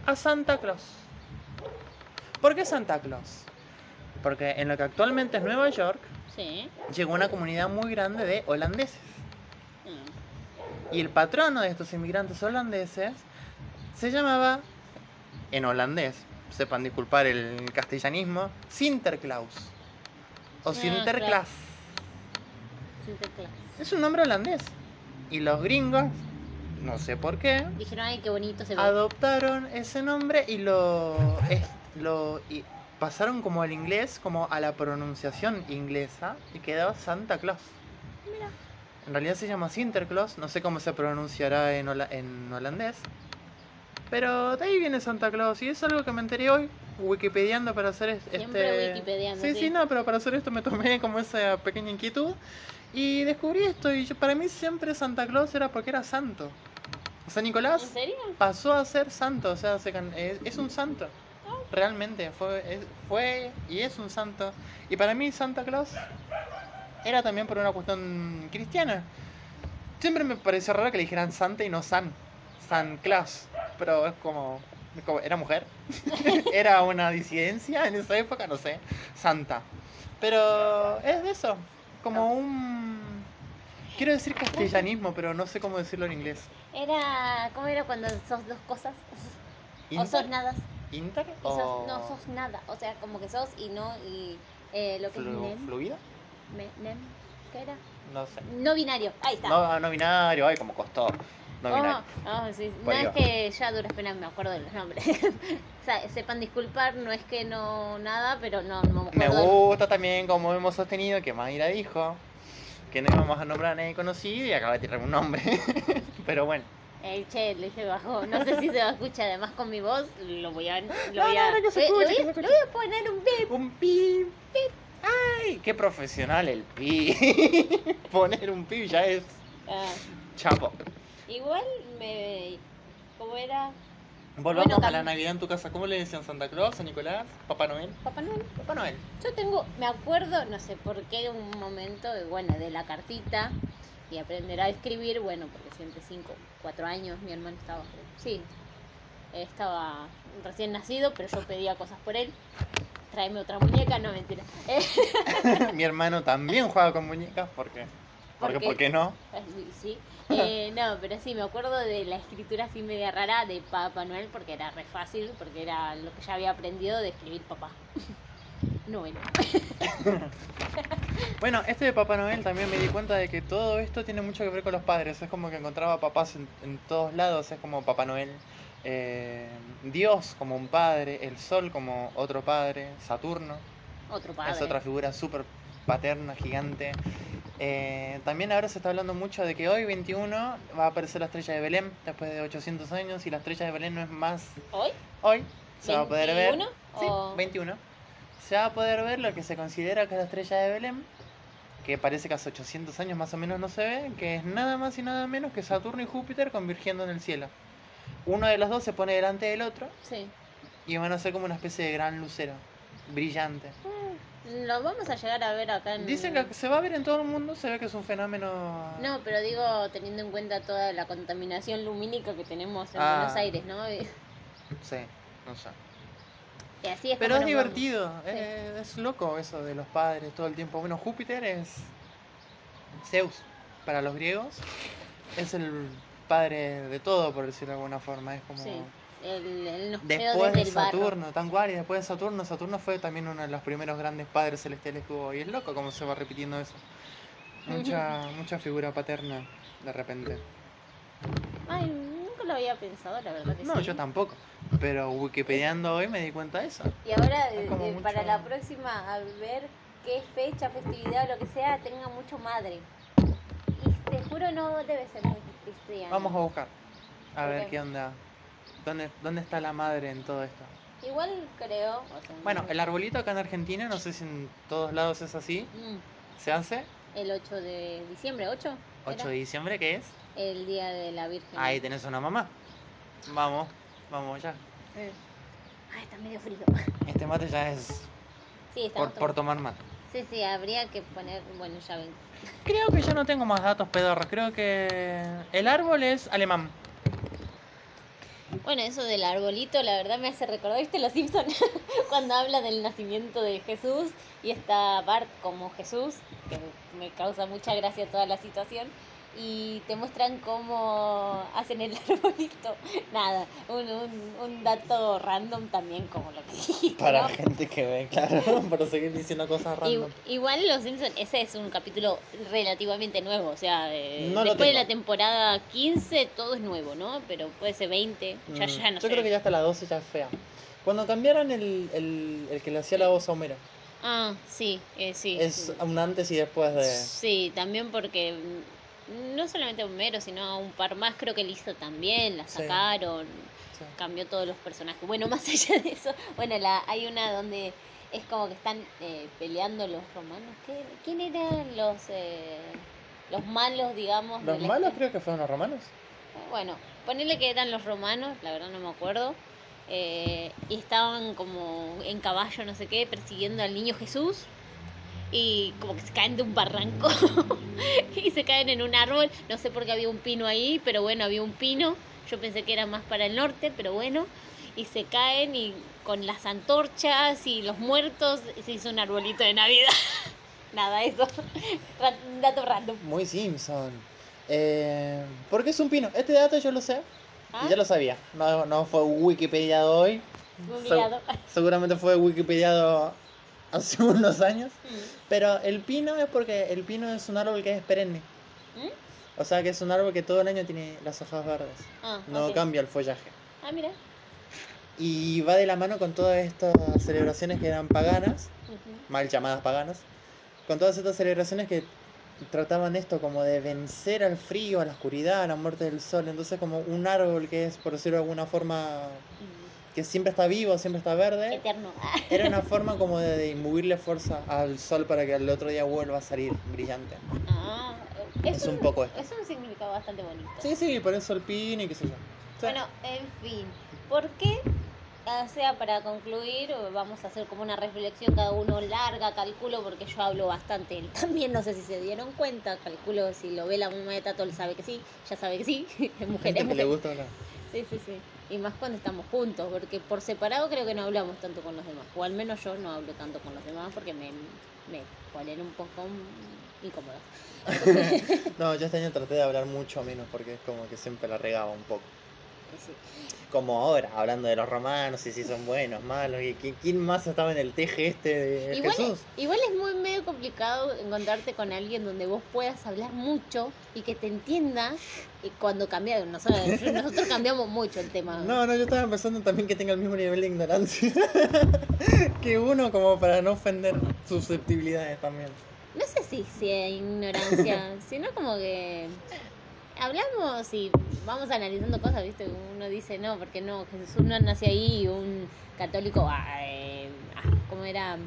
a Santa Claus. ¿Por qué Santa Claus? Porque en lo que actualmente es Nueva York, Sí. llegó una comunidad muy grande de holandeses. Ah, Y el patrono de estos inmigrantes holandeses se llamaba, en holandés, sepan disculpar el castellanismo, Sinterklaas. O Ah, Sinterklaas. Sinterklaas. Es un nombre holandés. Y los gringos, no sé por qué, Dijeron, ay, qué bonito se ve. adoptaron ese nombre y lo, lo y pasaron como al inglés, como a la pronunciación inglesa, y quedó Santa Claus. Mira. En realidad se llama Sinterklaas, no sé cómo se pronunciará en, hola- en holandés. Pero de ahí viene Santa Claus y es algo que me enteré hoy, wikipediando para hacer es- Siempre este... wikipediando, Sí, sí. sí, no, pero para hacer esto me tomé como esa pequeña inquietud y descubrí esto y yo- para mí siempre Santa Claus era porque era santo. San Nicolás ¿En serio? pasó a ser santo, o sea, se es, es un santo. Realmente, fue, es- fue y es un santo. Y para mí Santa Claus era también por una cuestión cristiana. Siempre me pareció raro que le dijeran Santa y no San. San Claus. Pero es como, ¿Era mujer? ¿Era una disidencia en esa época? No sé. Santa. Pero es de eso. Como un... Quiero decir castellanismo, pero no sé cómo decirlo en inglés. Era, ¿cómo era cuando sos dos cosas? O sos nada. ¿Inter? Y sos- o no sos nada. O sea, como que sos y no, y eh, lo que flu- es nem, ¿Fluido? me- nem, ¿qué era? No sé. No binario, ahí está. No, no binario, ay, como costó. No binario. Oh, oh, sí. Por No es que ya duras penas me acuerdo de los nombres. o sea, sepan disculpar, no es que no nada, pero no, no me Me gusta también, como hemos sostenido, que Mayra dijo que no íbamos a nombrar a nadie conocido y acaba de tirar un nombre. Pero bueno. Eh, che, le dije bajo, no sé si se va a escuchar, además con mi voz lo voy a... Lo No, voy a, no, no, se voy a- se voy poner un bip. Un pi. ¡Ay! ¡Qué profesional el pi! Poner un pi ya es Ah, chapo. igual me... ¿Cómo era? Volvamos Bueno, a la Navidad en tu casa. ¿Cómo le decían Santa Claus, a Nicolás, Papá Noel? Papá Noel. Papá Noel. Yo tengo, me acuerdo, no sé por qué, un momento, de, bueno, de la cartita y aprender a escribir, bueno, porque siempre 5, 4 años, mi hermano estaba, sí, estaba recién nacido, pero yo pedía cosas por él. Tráeme otra muñeca, no mentira. Mi hermano también juega con muñecas porque. Porque, Porque- ¿por qué no? sí, Eh, no, pero sí, me acuerdo de la escritura así media rara de Papá Noel, porque era re fácil, porque era lo que ya había aprendido de escribir papá. Noel. Bueno, este de Papá Noel también me di cuenta de que todo esto tiene mucho que ver con los padres. Es como que encontraba papás en, en todos lados. Es como Papá Noel, eh, Dios como un padre, el sol como otro padre, Saturno Otro padre. es otra figura súper paterna, gigante. Eh, también ahora se está hablando mucho de que hoy, 21, va a aparecer la estrella de Belén después de 800 años y la estrella de Belén no es más ¿Hoy? hoy. Se va a poder ver. 21 Sí, o- 21. Se va a poder ver lo que se considera que es la estrella de Belén, que parece que hace 800 años más o menos no se ve, que es nada más y nada menos que Saturno y Júpiter convergiendo en el cielo. Uno de los dos se pone delante del otro Sí. y van a ser como una especie de gran lucero, brillante. Lo vamos a llegar a ver acá en... Dicen que se va a ver en todo el mundo, se ve que es un fenómeno... No, pero digo, teniendo en cuenta toda la contaminación lumínica que tenemos en Ah. Buenos Aires, ¿no? Sí, no sé. Y así es Pero es divertido, Sí. es loco eso de los padres todo el tiempo. Bueno, Júpiter es Zeus para los griegos, es el padre de todo, por decirlo de alguna forma. Es como Sí. Nos creó después de el barro. Saturno, tan cual, y después de Saturno, Saturno fue también uno de los primeros grandes padres celestiales que hubo. Y es loco cómo se va repitiendo eso. Mucha, mucha figura paterna de repente. Ay, nunca lo había pensado, la verdad que No, sí. yo tampoco. Pero wikipediando hoy me di cuenta de eso. Y ahora, eh, eh, para la próxima, a ver qué fecha, festividad o lo que sea, tenga mucho madre. Y te juro, no debe ser muy cristiano. Vamos a buscar. A ¿Por ver qué? onda. ¿Dónde, ¿Dónde está la madre en todo esto? Igual creo. Bueno, no- el arbolito acá en Argentina, no sé si en todos lados es así. Mm, Se hace el 8 de diciembre, ¿8? 8 ¿Era? de diciembre, ¿qué es? El día de la Virgen. Ahí tenés una mamá. Vamos, vamos ya. Eh. Ay, está medio frío. Este mate ya es Sí, está por, por tomar mate. Sí, sí, habría que poner. Bueno, ya ven. Creo que ya no tengo más datos pedorros. Creo que el árbol es alemán. Bueno, eso del arbolito, la verdad me hace recordar, ¿viste los Simpsons? Cuando habla del nacimiento de Jesús y está Bart como Jesús, que me causa mucha gracia toda la situación, y te muestran cómo hacen el arbolito. Nada, un, un, un dato random también como lo que dijiste. Para ¿no? gente que ve, claro, para seguir diciendo cosas I- random. Igual Los Simpsons, ese es un capítulo relativamente nuevo, o sea, eh, No después de la temporada 15 todo es nuevo, ¿no? Pero puede ser 20, ya, Mm, ya no Yo sé. creo que ya hasta la 12 ya es fea. Cuando cambiaron el, el, el que le hacía la voz a Homero, Ah, sí, eh, sí. es sí. un antes y después de. Sí, también porque mm, no solamente a Homero, sino a un par más, creo que Lisa también, la sacaron, Sí. cambió todos los personajes. Bueno, más allá de eso, bueno, la, hay una donde es como que están eh, peleando los romanos. ¿Qué, ¿Quién eran los, eh, los malos, digamos? Los malos creo que fueron los romanos. Bueno, ponerle que eran los romanos, la verdad no me acuerdo. eh, y estaban como en caballo, no sé qué, persiguiendo al niño Jesús. Y como que se caen de un barranco. y se caen en un árbol. No sé por qué había un pino ahí, pero bueno, había un pino. Yo pensé que era más para el norte, pero bueno. Y se caen y con las antorchas y los muertos se hizo un arbolito de Navidad. Nada, eso. Un dato random. Muy Simpson. Eh, ¿Por qué es un pino? Este dato yo lo sé. ¿Ah? Y ya lo sabía. No, no fue Wikipediado hoy. Googleado. Seguramente fue Wikipediado hace unos años. Mm. Pero el pino es porque el pino es un árbol que es perenne. ¿Mm? O sea que es un árbol que todo el año tiene las hojas verdes. Ah, No cambia el follaje. Ah, mira. Y va de la mano con todas estas celebraciones que eran paganas, mal llamadas paganas, con todas estas celebraciones que trataban esto como de vencer al frío, a la oscuridad, a la muerte del sol. Entonces como un árbol que es, por decirlo de alguna forma, que siempre está vivo, siempre está verde, Eterno. era una forma como de, de imbuirle fuerza al sol para que al otro día vuelva a salir brillante. Ah, es, Es un poco esto. Es un significado bastante bonito. Sí, sí, por eso el pino y qué sé yo. Bueno, en fin. ¿Por qué? O sea, para concluir, vamos a hacer como una reflexión cada uno larga, calculo, porque yo hablo bastante. También no sé si se dieron cuenta, calculo si lo ve la mamá de Tato, él sabe que sí, ya sabe que sí, es mujer, es que le mujer. gusta hablar. Sí, sí, sí. Y más cuando estamos juntos, porque por separado creo que no hablamos tanto con los demás. O al menos yo no hablo tanto con los demás porque me, me ponen un poco incómoda. No, yo este año traté de hablar mucho menos porque es como que siempre la regaba un poco. Como ahora, hablando de los romanos y si son buenos, malos. Y qui- ¿Quién más estaba en el teje este de Igual, Jesús? igual es muy medio complicado encontrarte con alguien donde vos puedas hablar mucho y que te entienda y cuando cambia. Nosotros, nosotros cambiamos mucho el tema. No, no, yo estaba pensando también que tenga el mismo nivel de ignorancia que uno, como para no ofender susceptibilidades también. No sé si sea ignorancia, sino como que hablamos y vamos analizando cosas, ¿viste? Uno dice, no, porque no, Jesús no nació ahí un católico, ah, eh, ah, ¿cómo era?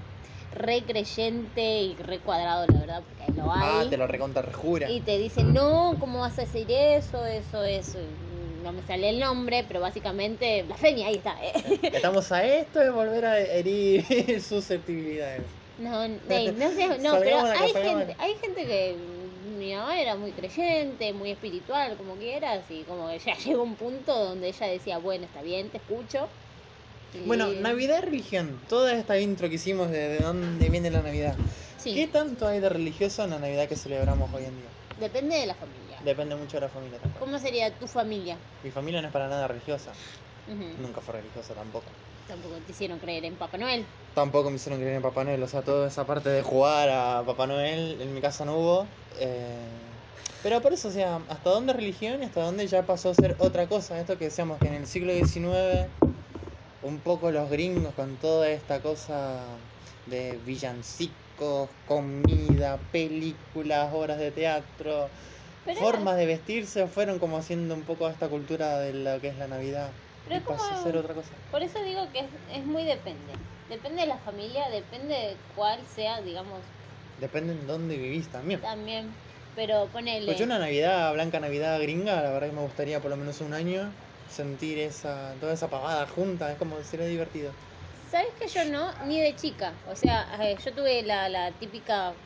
Re creyente y re cuadrado, la verdad, porque lo hay. Ah, te lo recontra rejura. Y te dicen, no, ¿cómo vas a decir eso, eso, eso? No me sale el nombre, pero básicamente, blasfemia, ahí está. Estamos a esto de volver a herir susceptibilidades. No, ey, no sé, no, pero hay gente, hay gente que mi mamá era muy creyente, muy espiritual, como quieras, y como que ya llegó un punto donde ella decía, bueno, está bien, te escucho. Y- Bueno, Navidad y religión. Toda esta intro que hicimos de, de dónde viene la Navidad. Sí, ¿Qué tanto hay de religioso en la Navidad que celebramos hoy en día? depende de la familia. Depende mucho de la familia también. ¿Cómo sería tu familia? Mi familia no es para nada religiosa. Nunca fue religiosa tampoco. Tampoco te hicieron creer en Papá Noel. Tampoco me hicieron creer en Papá Noel. O sea, toda esa parte de jugar a Papá Noel en mi casa no hubo. Eh, Pero por eso, o sea, ¿hasta dónde religión y hasta dónde ya pasó a ser otra cosa? Esto que decíamos que en el siglo XIX, un poco los gringos con toda esta cosa de villancicos, comida, películas, obras de teatro, Pero- formas de vestirse, fueron como haciendo un poco esta cultura de lo que es la Navidad. Pero y es como- pasó a ser otra cosa. Por eso digo que es, es muy depende. Depende de la familia, depende de cuál sea, digamos, Depende en dónde vivís también. también. Pero ponele. Pues yo una Navidad, blanca Navidad gringa, la verdad que me gustaría por lo menos un año sentir esa, toda esa pavada junta, es como sería divertido. ¿Sabes que yo no? Ni de chica. O sea, eh, yo tuve la, la típica,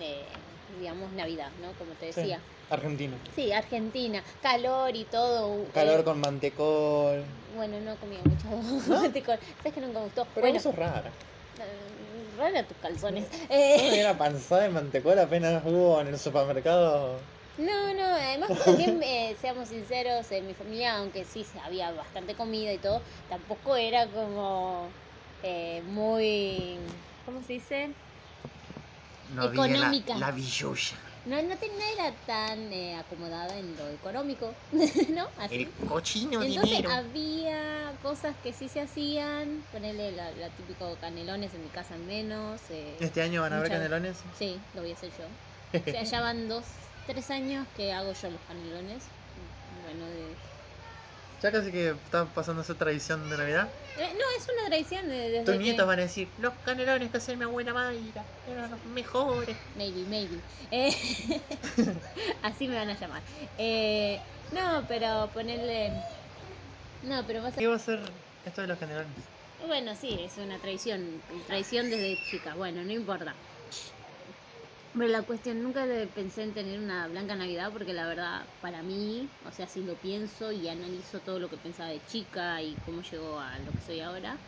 eh, digamos, Navidad, ¿no? Como te Sí, decía. Argentina. Sí, Argentina. Calor y todo. Calor eh, con mantecol. Bueno, no comía mucho mantecol. ¿Sabes que nunca me gustó? Pero bueno, vos sos rara. rara tus calzones. Yo Eh, una panzada de mantecol apenas hubo en el supermercado. No, no, además también, eh, seamos sinceros, en mi familia, aunque sí se- había bastante comida y todo, tampoco era como eh, muy, ¿cómo se dice? Económica. La, la billulla. No, no, te- no era tan eh, acomodada en lo económico, ¿no? Así. El cochino Entonces dinero. había cosas que sí se hacían, ponerle la, la típico canelones en mi casa al menos. eh, ¿Este año van a haber canelones? Sí, lo voy a hacer yo. O sea, ya van dos, tres años que hago yo los canelones. Bueno, de... Ya casi que está pasando esa tradición de Navidad. eh, no, es una tradición de, desde Tus que- nietos van a decir, los canelones que hacía mi abuela Mayra eran los mejores. Maybe, maybe. Eh, así me van a llamar. Eh, no, pero ponerle... No, pero vas a... ¿Qué va a ser esto de los canelones? Bueno, sí, es una tradición. Tradición desde chica. Bueno, no importa. Pero la cuestión, nunca pensé en tener una blanca Navidad porque la verdad, para mí, o sea, si lo pienso y analizo todo lo que pensaba de chica y cómo llegó a lo que soy ahora,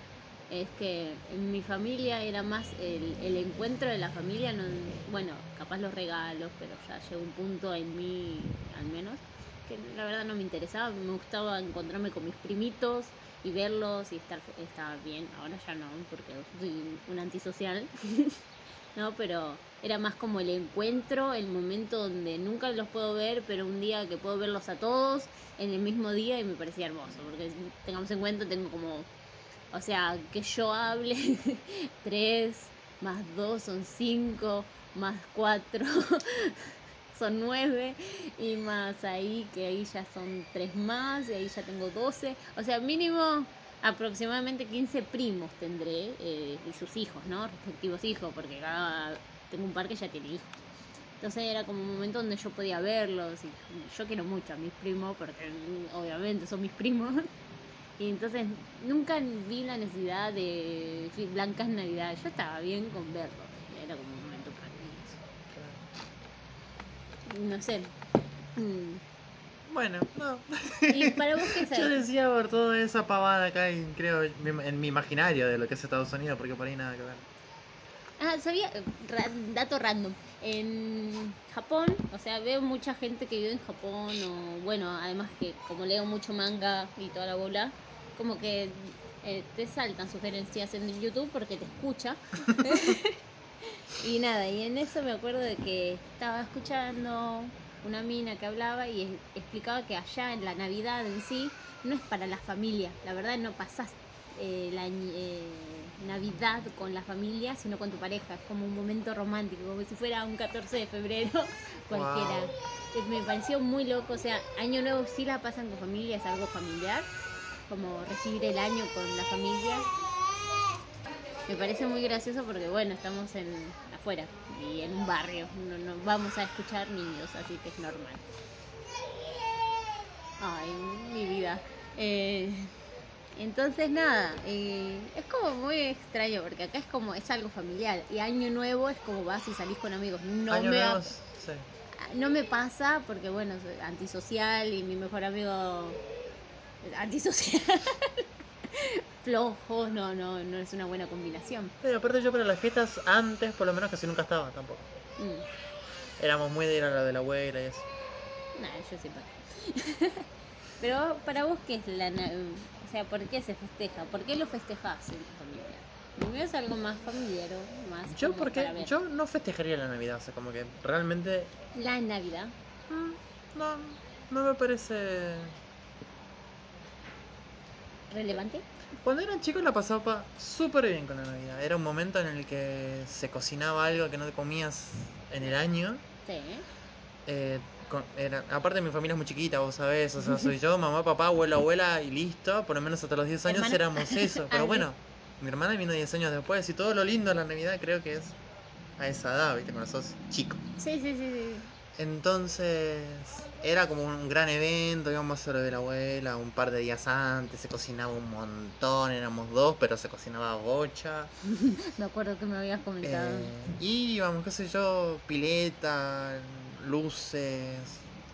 es que en mi familia era más el, el encuentro de la familia, no, bueno, capaz los regalos, pero ya llegó un punto en mí, al menos, que la verdad no me interesaba, me gustaba encontrarme con mis primitos y verlos y estar, estar bien, ahora ya no, porque soy un antisocial, ¿no? Pero era más como el encuentro, el momento donde nunca los puedo ver, pero un día que puedo verlos a todos en el mismo día y me parecía hermoso, porque tengamos en cuenta, tengo como, o sea, que yo hable tres, más dos son cinco, más cuatro son nueve, y más ahí, que ahí ya son tres más, y ahí ya tengo doce, o sea, mínimo aproximadamente 15 primos tendré eh, y sus hijos, ¿no? Respectivos hijos, porque cada tengo un par que ya tiene hijos. Entonces era como un momento donde yo podía verlos y yo quiero mucho a mis primos porque mm, obviamente son mis primos. Y entonces nunca vi la necesidad de blancas navidades. Yo estaba bien con verlos. Era como un momento para mí. No sé. Bueno, no. ¿Y para vos qué es Yo decía por toda esa pavada acá, en, creo, en mi imaginario de lo que es Estados Unidos, porque por ahí nada que ver. Ah, sabía, ra- dato random. En Japón, o sea, veo mucha gente que vive en Japón, o bueno, además que como leo mucho manga y toda la bola, como que eh, te saltan sugerencias en YouTube porque te escucha. y nada, y en eso me acuerdo de que estaba escuchando una mina que hablaba y es- explicaba que allá en la Navidad en sí no es para la familia, la verdad no pasás eh, la eh, Navidad con la familia, sino con tu pareja. Es como un momento romántico, como si fuera un 14 de febrero cualquiera. Eh, Me pareció muy loco, o sea, Año Nuevo sí la pasan con familia, es algo familiar, como recibir el año con la familia. Me parece muy gracioso porque, bueno, estamos en afuera y en un barrio, no, no vamos a escuchar niños, así que es normal. Ay, mi vida. Eh, entonces nada, eh, es como muy extraño porque acá es como es algo familiar y año nuevo es como vas y salís con amigos. No Año me nuevo, ha- sí. no me pasa porque bueno, soy antisocial y mi mejor amigo antisocial. Flojo, no, no, no es una buena combinación. Pero aparte yo para las fiestas antes, por lo menos casi nunca estaba tampoco. Mm. Éramos muy de ir a la de la abuela y eso. Nah, yo siempre. Pero para vos, ¿qué es la O sea, ¿por qué se festeja? ¿Por qué lo festejás en tu familia? Primero es algo más familiar, más Yo porque yo no festejaría la Navidad, o sea, como que realmente La Navidad. Mm, no, no me parece... ¿Relevante? Cuando eran chicos la pasaba súper bien con la Navidad. Era un momento en el que se cocinaba algo que no te comías en el año. Sí. Eh, con- era, aparte mi familia es muy chiquita, vos sabés, o sea, soy yo, mamá, papá, abuelo, abuela y listo, por lo menos hasta los 10 años ¿Hermana? éramos eso, pero bueno, mi hermana vino 10 años después y todo lo lindo de la Navidad creo que es a esa edad, viste, cuando sos chico. Sí, sí, sí, sí. Entonces, era como un gran evento, íbamos a hacer lo de la abuela un par de días antes, se cocinaba un montón, éramos dos, pero se cocinaba bocha. Me acuerdo que me habías comentado. Eh, y íbamos, qué sé yo, pileta, luces,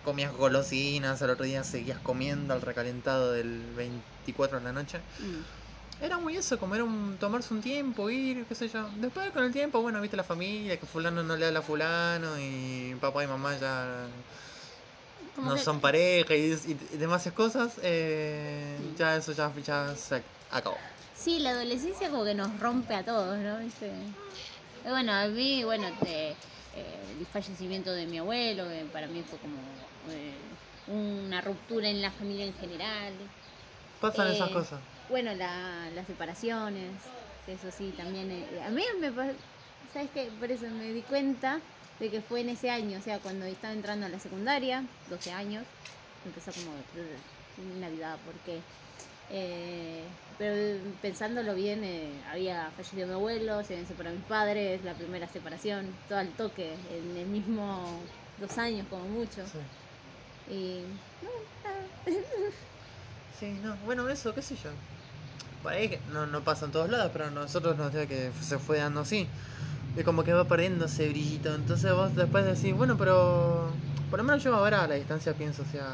comías golosinas, al otro día seguías comiendo al recalentado del 24 de la noche. Mm. Era muy eso, como era un, tomarse un tiempo, ir, qué sé yo. Después con el tiempo, bueno, viste la familia, que fulano no le habla a fulano y papá y mamá ya no que- son pareja y, y- demás cosas, eh, ya eso ya, ya se acabó. Sí, la adolescencia como que nos rompe a todos, ¿no? ¿Viste? Y bueno, a mí, bueno, te- eh, el fallecimiento de mi abuelo, que para mí fue como eh, una ruptura en la familia en general. Pasan Eh, esas cosas. Bueno, la- las separaciones, eso sí, también. eh, a mí me ¿Sabes qué? Por eso me di cuenta de que fue en ese año, o sea, cuando estaba entrando a la secundaria, 12 años, empezó como Navidad, porque. eh, pero pensándolo bien, eh, había fallecido mi abuelo, se habían separado mis padres, la primera separación, todo al toque, en el mismo dos años como mucho. Sí. Y. no, nada. Sí, no, bueno, eso, qué sé yo. Por ahí que no, no pasa en todos lados, pero a nosotros nos dio que se fue dando así. Y como que va perdiendo ese brillito. Entonces vos después decís, bueno, pero. Por lo menos yo ahora a la distancia pienso, o sea.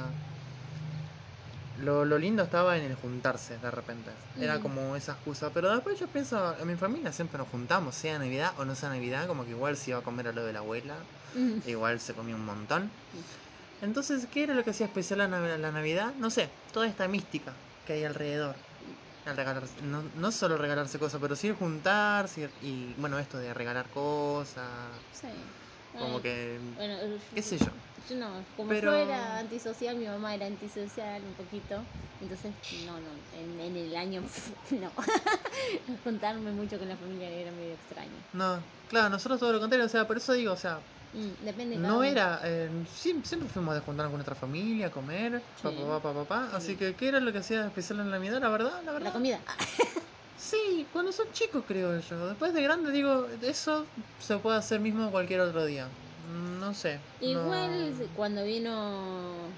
Lo, lo lindo estaba en el juntarse de repente. Era Mm. como esa excusa. Pero después yo pienso, en mi familia siempre nos juntamos, sea Navidad o no sea Navidad, como que igual se iba a comer a lo de la abuela. Mm. Igual se comía un montón. Entonces, ¿qué era lo que hacía especial la Navidad? No sé, toda esta mística que hay alrededor. Al regalarse, no, no solo regalarse cosas, pero sí juntarse y, y, bueno, esto de regalar cosas. Sí. Como que, Bueno, qué sé yo. Yo no, como Pero- yo era antisocial, mi mamá era antisocial un poquito, entonces no, no, en, en el año no. Juntarme mucho con la familia era medio extraño. No, claro, nosotros todo lo contrario, o sea, por eso digo, o sea, Mm, depende de cada no uno. era, eh, siempre, siempre fuimos de juntarnos con nuestra familia, a comer, papá, papá, papá, Sí. así que, ¿qué era lo que hacía especial en la Navidad? La verdad, la verdad. La comida. Sí, cuando son chicos creo yo. Después de grande digo, eso se puede hacer mismo cualquier otro día. No sé. no- Igual cuando vino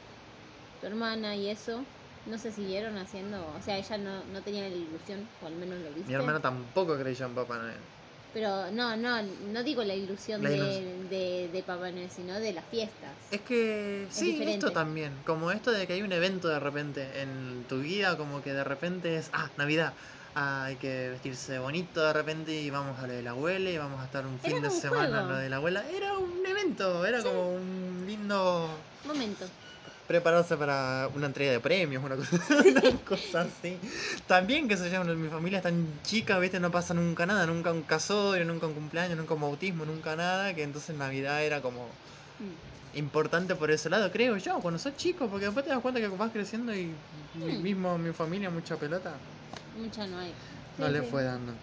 tu hermana y eso, no se siguieron haciendo, o sea, ella no, no tenía la ilusión, o al menos lo viste. Mi hermano tampoco creyó en Papá Noel. Pero no, no, no digo la ilusión La de, de, de Papá Noel, sino de las fiestas. Es que sí, diferente. esto también. Como esto de que hay un evento de repente en tu vida, como que de repente es, ah, Navidad. Ah, hay que vestirse bonito de repente y vamos a lo de la abuela y vamos a estar un fin de un semana en lo de la abuela. Era un evento, era como un lindo Momento. Prepararse para una entrega de premios, una cosa, una cosa así. También, que se llama, mi familia es tan chica, ¿viste? No pasa nunca nada, nunca un casorio, nunca un cumpleaños, nunca un bautismo, nunca nada, que entonces Navidad era como Mm. importante por ese lado, creo yo, cuando sos chico, porque después te das cuenta que vas creciendo y Mm. mismo mi familia, mucha pelota, Mucha no hay. no Sí, le sí. fue dando.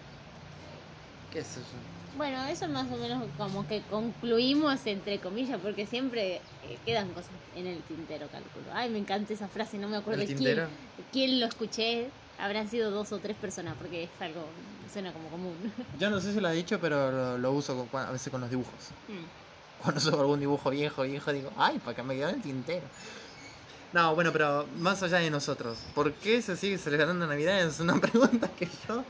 ¿Qué sé yo? Bueno, eso más o menos como que concluimos entre comillas, porque siempre eh, quedan cosas en el tintero, cálculo. Ay, me encanta esa frase, no me acuerdo ¿El quién, quién lo escuché. Habrán sido dos o tres personas, porque es algo, suena como común. Yo no sé si lo ha dicho, pero lo, lo uso con- a veces con los dibujos. Mm. Cuando subo algún dibujo viejo, viejo, digo, ay, para que me quedó en el tintero. No, bueno, pero más allá de nosotros, ¿por qué se sigue celebrando Navidad? Es una pregunta que yo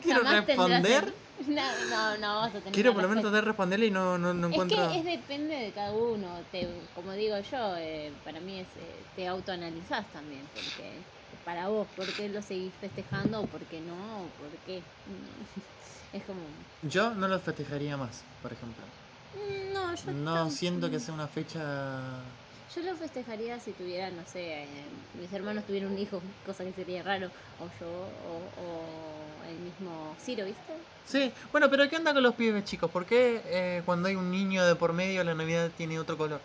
quiero Jamás tendrás responder. No, no, no vas a tener Quiero por lo menos tratar de responderle y no, no, no Es encuentro. que es depende de cada uno. Te, como digo yo, eh, para mí es eh, te autoanalizás también. Porque para vos, ¿por qué lo seguís festejando o por qué no? ¿O por qué? Mm, Es como. Yo no lo festejaría más, por ejemplo. mm, No, yo No siento que sea una fecha. Yo lo festejaría si tuviera, no sé, eh, mis hermanos tuvieran un hijo, cosa que sería raro, o yo, o, o el mismo Ciro, ¿viste? Sí, bueno, pero ¿qué onda con los pibes chicos? ¿Por qué eh, cuando hay un niño de por medio la Navidad tiene otro color?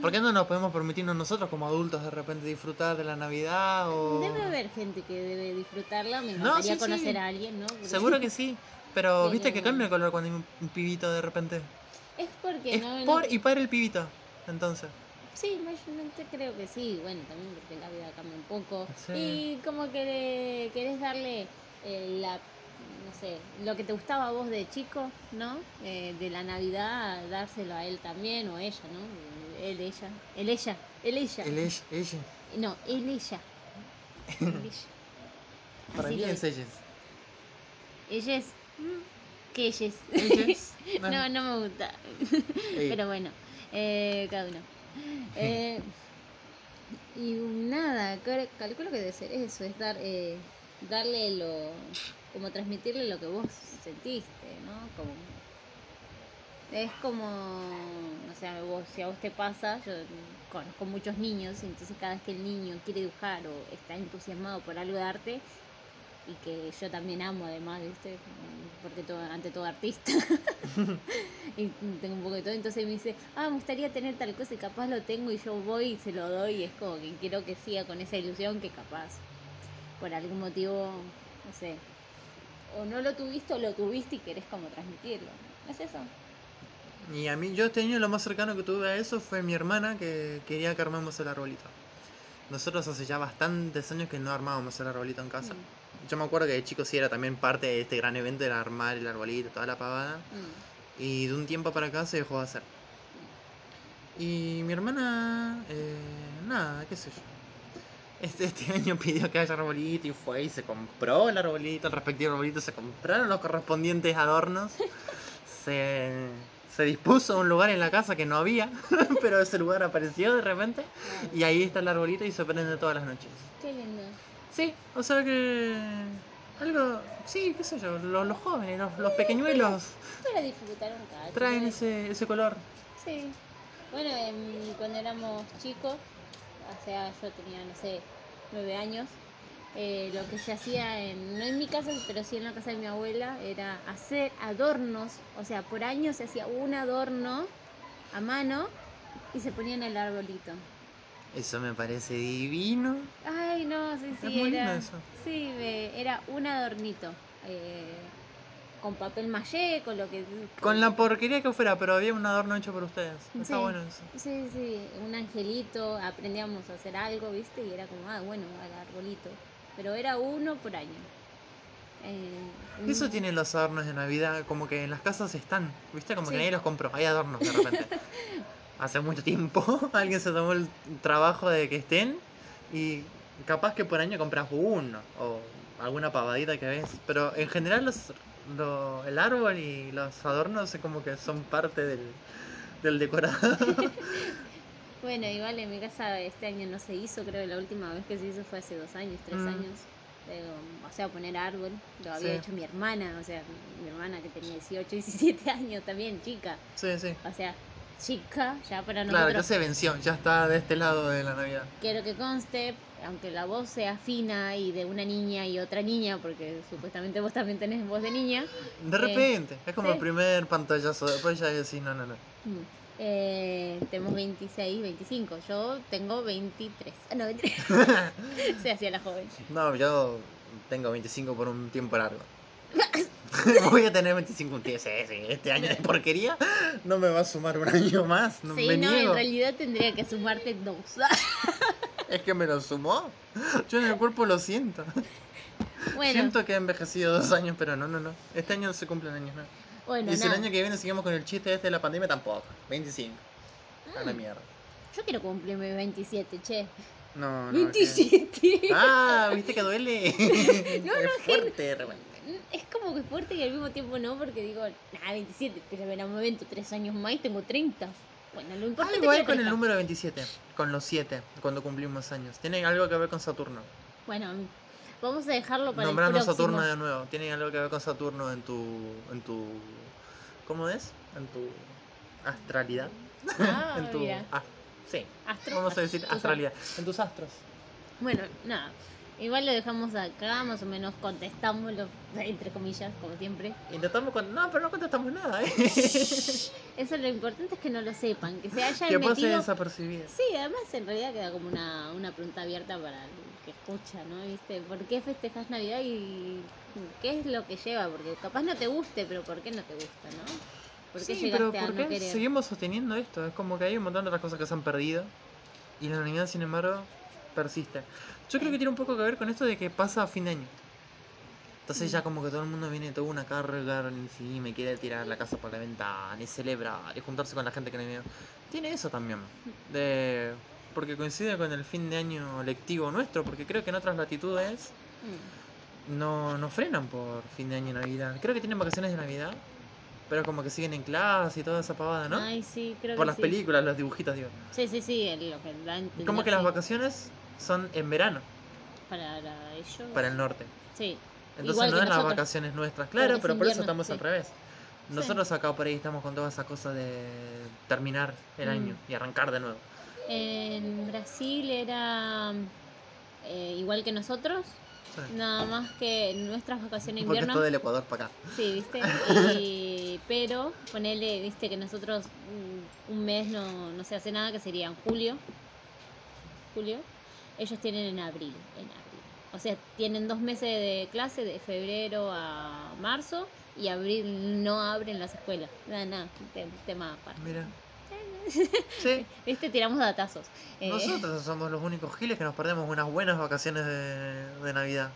¿Por qué no nos podemos permitirnos nosotros como adultos de repente disfrutar de la Navidad o...? Debe haber gente que debe disfrutarla. Me No, encantaría sí, conocer sí. a alguien, ¿no? Porque- Seguro que sí, pero viste que cambia el color cuando hay un pibito de repente. Es porque Es no... por no- y para el pibito, entonces. Sí, mayormente creo que sí. Bueno, también porque la vida cambia un poco. Sí. Y como que le- querés darle eh, la... No sé, lo que te gustaba a vos de chico, ¿no? Eh, de la Navidad, dárselo a él también, o ella, ¿no? Él, ella. Él, ella. Él, ella. El ella, ella. No, él, ella. Él, ella. Para Así mí es ellas. Ella es... ¿Qué ella es? Ellas. no, no me gusta. Pero bueno, eh, cada uno. Eh, y nada, cal- calculo que debe ser eso, es dar, eh, darle lo, como transmitirle lo que vos sentiste, ¿no? Como, es como, o sea, vos, si a vos te pasa, yo conozco muchos niños, y entonces cada vez que el niño quiere dibujar o está entusiasmado por algo de arte, y que yo también amo además, ¿viste? Porque todo, ante todo artista. y tengo un poco de todo, entonces me dice, ah, me gustaría tener tal cosa y capaz lo tengo y yo voy y se lo doy y es como que quiero que siga con esa ilusión que capaz por algún motivo, no sé, o no lo tuviste o lo tuviste y querés como transmitirlo. ¿Es eso? Y a mí, yo este año lo más cercano que tuve a eso fue mi hermana que quería que armemos el arbolito. Nosotros hace ya bastantes años que no armábamos el arbolito en casa. Mm, Yo me acuerdo que de chico sí era también parte de este gran evento de armar el arbolito, toda la pavada. mm, Y de un tiempo para acá se dejó de hacer. Y mi hermana, eh, nada, qué sé yo. Este, este año pidió que haya arbolito y fue y se compró el arbolito, el respectivo arbolito, se compraron los correspondientes adornos. Se, se dispuso un lugar en la casa que no había, pero ese lugar apareció de repente. Y ahí está el arbolito y se prende todas las noches. Qué lindo. Sí, o sea que. Algo. Sí, qué sé yo, los, los jóvenes, los, los pequeñuelos Para disfrutar un cacho. traen ¿no? ese, ese color. Sí. Bueno, em, cuando éramos chicos, o sea, yo tenía, no sé, nueve años, eh, lo que se hacía, en, no en mi casa, pero sí en la casa de mi abuela, era hacer adornos. O sea, por año se hacía un adorno a mano y se ponía en el arbolito. Eso me parece divino. Ay, no, sí, sí, Es muy era. lindo eso. Sí, me- era un adornito. eh, con papel maché, con lo que. Con la porquería que fuera, pero había un adorno hecho por ustedes. Está Sí. bueno eso. Sí, sí, un angelito, aprendíamos a hacer algo, ¿viste? Y era como, ah, bueno, al arbolito. Pero era uno por año. Eh, Eso mm, tienen los adornos de Navidad, como que en las casas están, ¿viste? Como Sí. que nadie los compró, hay adornos de repente. Hace mucho tiempo alguien se tomó el trabajo de que estén y capaz que por año compras uno o alguna pavadita que ves. Pero en general los, lo- el árbol y los adornos es como que son parte del, del decorado. Bueno, igual en mi casa este año no se hizo, creo que la última vez que se hizo fue hace dos años, tres Mm. años. O sea, poner árbol, lo había Sí. hecho mi hermana, o sea, mi hermana que tenía 18, 17 años también, chica. sí, sí. O sea, chica, ya para Claro, ya nosotros. se venció, ya está de este lado de la Navidad. Quiero que conste, aunque la voz sea fina y de una niña y otra niña, porque supuestamente vos también tenés voz de niña. De Eh, repente, es como sí. el primer pantallazo, después ya decís, no, no, no. mm, eh, tenemos 26, 25. Yo tengo 23. Ah, no, 23. Se hacía la joven. No, yo tengo 25 por un tiempo largo. Voy a tener 25 un sí, este año de porquería no me va a sumar un año más. No sí, me no, niego. en realidad tendría que sumarte dos. Es que me lo sumó. Yo en el cuerpo lo siento. bueno, Siento que he envejecido dos años, pero no, no, no. Este año se cumplen años, ¿no? bueno, y si el año que viene seguimos con el chiste este de la pandemia, tampoco. 25. A Mm. la mierda. Yo quiero cumplir mis 27, che. No, no. 27. que- Ah, ¿viste que duele? No, es no, fuerte. Es como que fuerte y al mismo tiempo no, porque digo, nada, 27, pero en un momento, tres años más y tengo 30. Bueno, lo importante Algo hay con el número 27, con los 7, cuando cumplimos años. Tiene algo que ver con Saturno. Bueno, vamos a dejarlo para Nombrando el próximo. Saturno de nuevo. Tiene algo que ver con Saturno en tu. en tu. ¿Cómo es? En tu astralidad. Ah, en tu. mira. ah, sí. Astro- Vamos a decir astralidad. En tus astros. Bueno, nada. Igual lo dejamos acá, más o menos contestamos, entre comillas, como siempre. Intentamos con... No, pero no contestamos nada, ¿eh? Eso lo importante es que no lo sepan, que se hayan que pase metido... desapercibido. Sí, además en realidad queda como una, una pregunta abierta para el que escucha, ¿no? ¿Viste? ¿Por qué festejas Navidad y qué es lo que lleva? Porque capaz no te guste, pero ¿por qué no te gusta, no? ¿Por qué Sí, llegaste pero a ¿por no qué querer? seguimos sosteniendo esto? Es como que hay un montón de otras cosas que se han perdido. Y la Navidad, sin embargo, persiste. Yo creo que tiene un poco que ver con esto de que pasa a fin de año. Entonces ya como que todo el mundo viene toda una carga encima y quiere tirar la casa por la ventana y celebrar y juntarse con la gente que no viene. Tiene eso también. De... Porque coincide con el fin de año lectivo nuestro, porque creo que en otras latitudes Mm. no, no frenan por fin de año y Navidad. Creo que tienen vacaciones de Navidad, pero como que siguen en clase y toda esa pavada, ¿no? Ay, sí, creo por que las sí. películas, los dibujitos, digo. Sí, sí, sí, el- lo que da a entender, Como que las sí, vacaciones son en verano Para ellos. para el norte. Sí. Entonces Igual no que es las nosotros. vacaciones nuestras, claro, es pero por eso invierno, estamos sí. al revés. Nosotros acá por ahí estamos con toda esa cosa de terminar el Mm. año y arrancar de nuevo. En Brasil era eh, igual que nosotros, Sí. nada más que nuestras vacaciones de Porque es invierno. todo del Ecuador para acá. Sí, ¿viste? Y, pero ponele, viste que nosotros mm, un mes no, no se hace nada, que sería en julio. Julio. Ellos tienen en abril, en abril. O sea, tienen dos meses de clase, de febrero a marzo, y abril no abren las escuelas. Nada, nada, te- tema aparte. Mira. Sí, Viste, tiramos datazos. Eh, nosotros somos los únicos giles que nos perdemos unas buenas vacaciones de, de Navidad.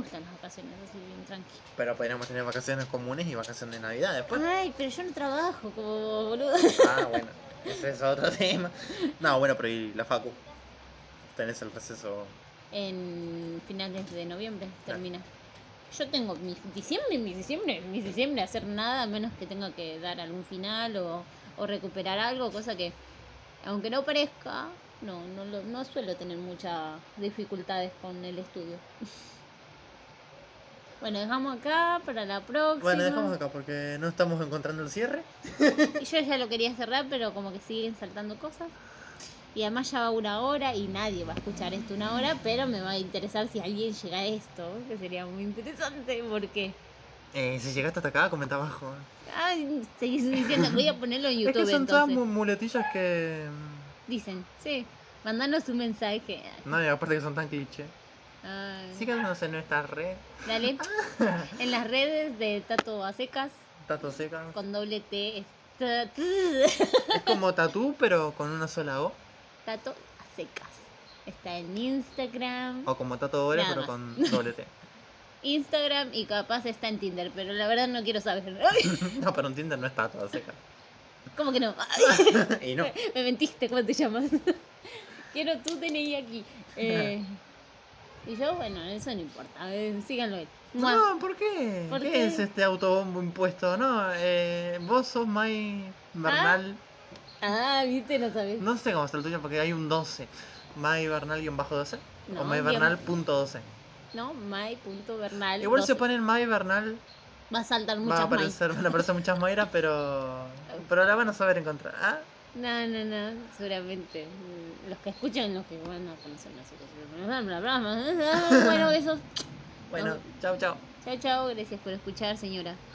Gustan las vacaciones así bien tranqui. Pero podríamos tener vacaciones comunes y vacaciones de Navidad después. Ay, pero yo no trabajo como boludo. Ah, bueno, ese es otro tema. No, bueno, pero ¿y la Facu? Tenés el receso. En finales de noviembre termina. Yo tengo mi diciembre, mi diciembre, mi diciembre hacer nada menos que tenga que dar algún final o, o recuperar algo, cosa que aunque no parezca, no, no, no suelo tener muchas dificultades con el estudio. Bueno, dejamos acá para la próxima. Bueno, dejamos acá porque no estamos encontrando el cierre. Y yo ya lo quería cerrar, pero como que siguen saltando cosas. Y además ya va una hora y nadie va a escuchar esto una hora, pero me va a interesar si alguien llega a esto, que sería muy interesante porque... Eh, si llegaste hasta acá, comenta abajo. Ay, seguís diciendo, voy a ponerlo en YouTube es que son todas entonces. muletillas que. mm, Dicen, sí, mandanos un mensaje. No, y aparte que son tan cliché. Ay, Síganos en nuestra red. dale, en las redes de Tato a secas, Tato Seca. con doble T, es como tatú, pero con una sola O. Tato a secas. Está en Instagram. O como Tato Nada pero con doble T. Instagram y capaz está en Tinder, pero la verdad no quiero saber. no, pero en Tinder no está Tato Seca. ¿Cómo que no? y no. Me mentiste, ¿cómo te llamas? quiero tu DNI aquí. Eh, y yo, bueno, eso no importa. eh, síganlo. No, ¿por qué? ¿Por ¿Qué, qué? es este autobombo impuesto? No, eh, vos sos May Bernal. Ah, viste, no sabes. No sé cómo está el tuyo porque hay un 12. May Bernal-12. No, o May guión- Bernal.12. No, my.bernal. Igual si 12. ponen May Bernal Va a saltar va a muchas aparecer, van a aparecer muchas Mayras, pero. Pero la van a saber encontrar. ¿Ah? No, no, no, seguramente. Mm, Los que escuchan, los que van a conocer nosotros. Bueno, besos. Bueno, chao, chao. Chao, chao. Gracias por escuchar, señora.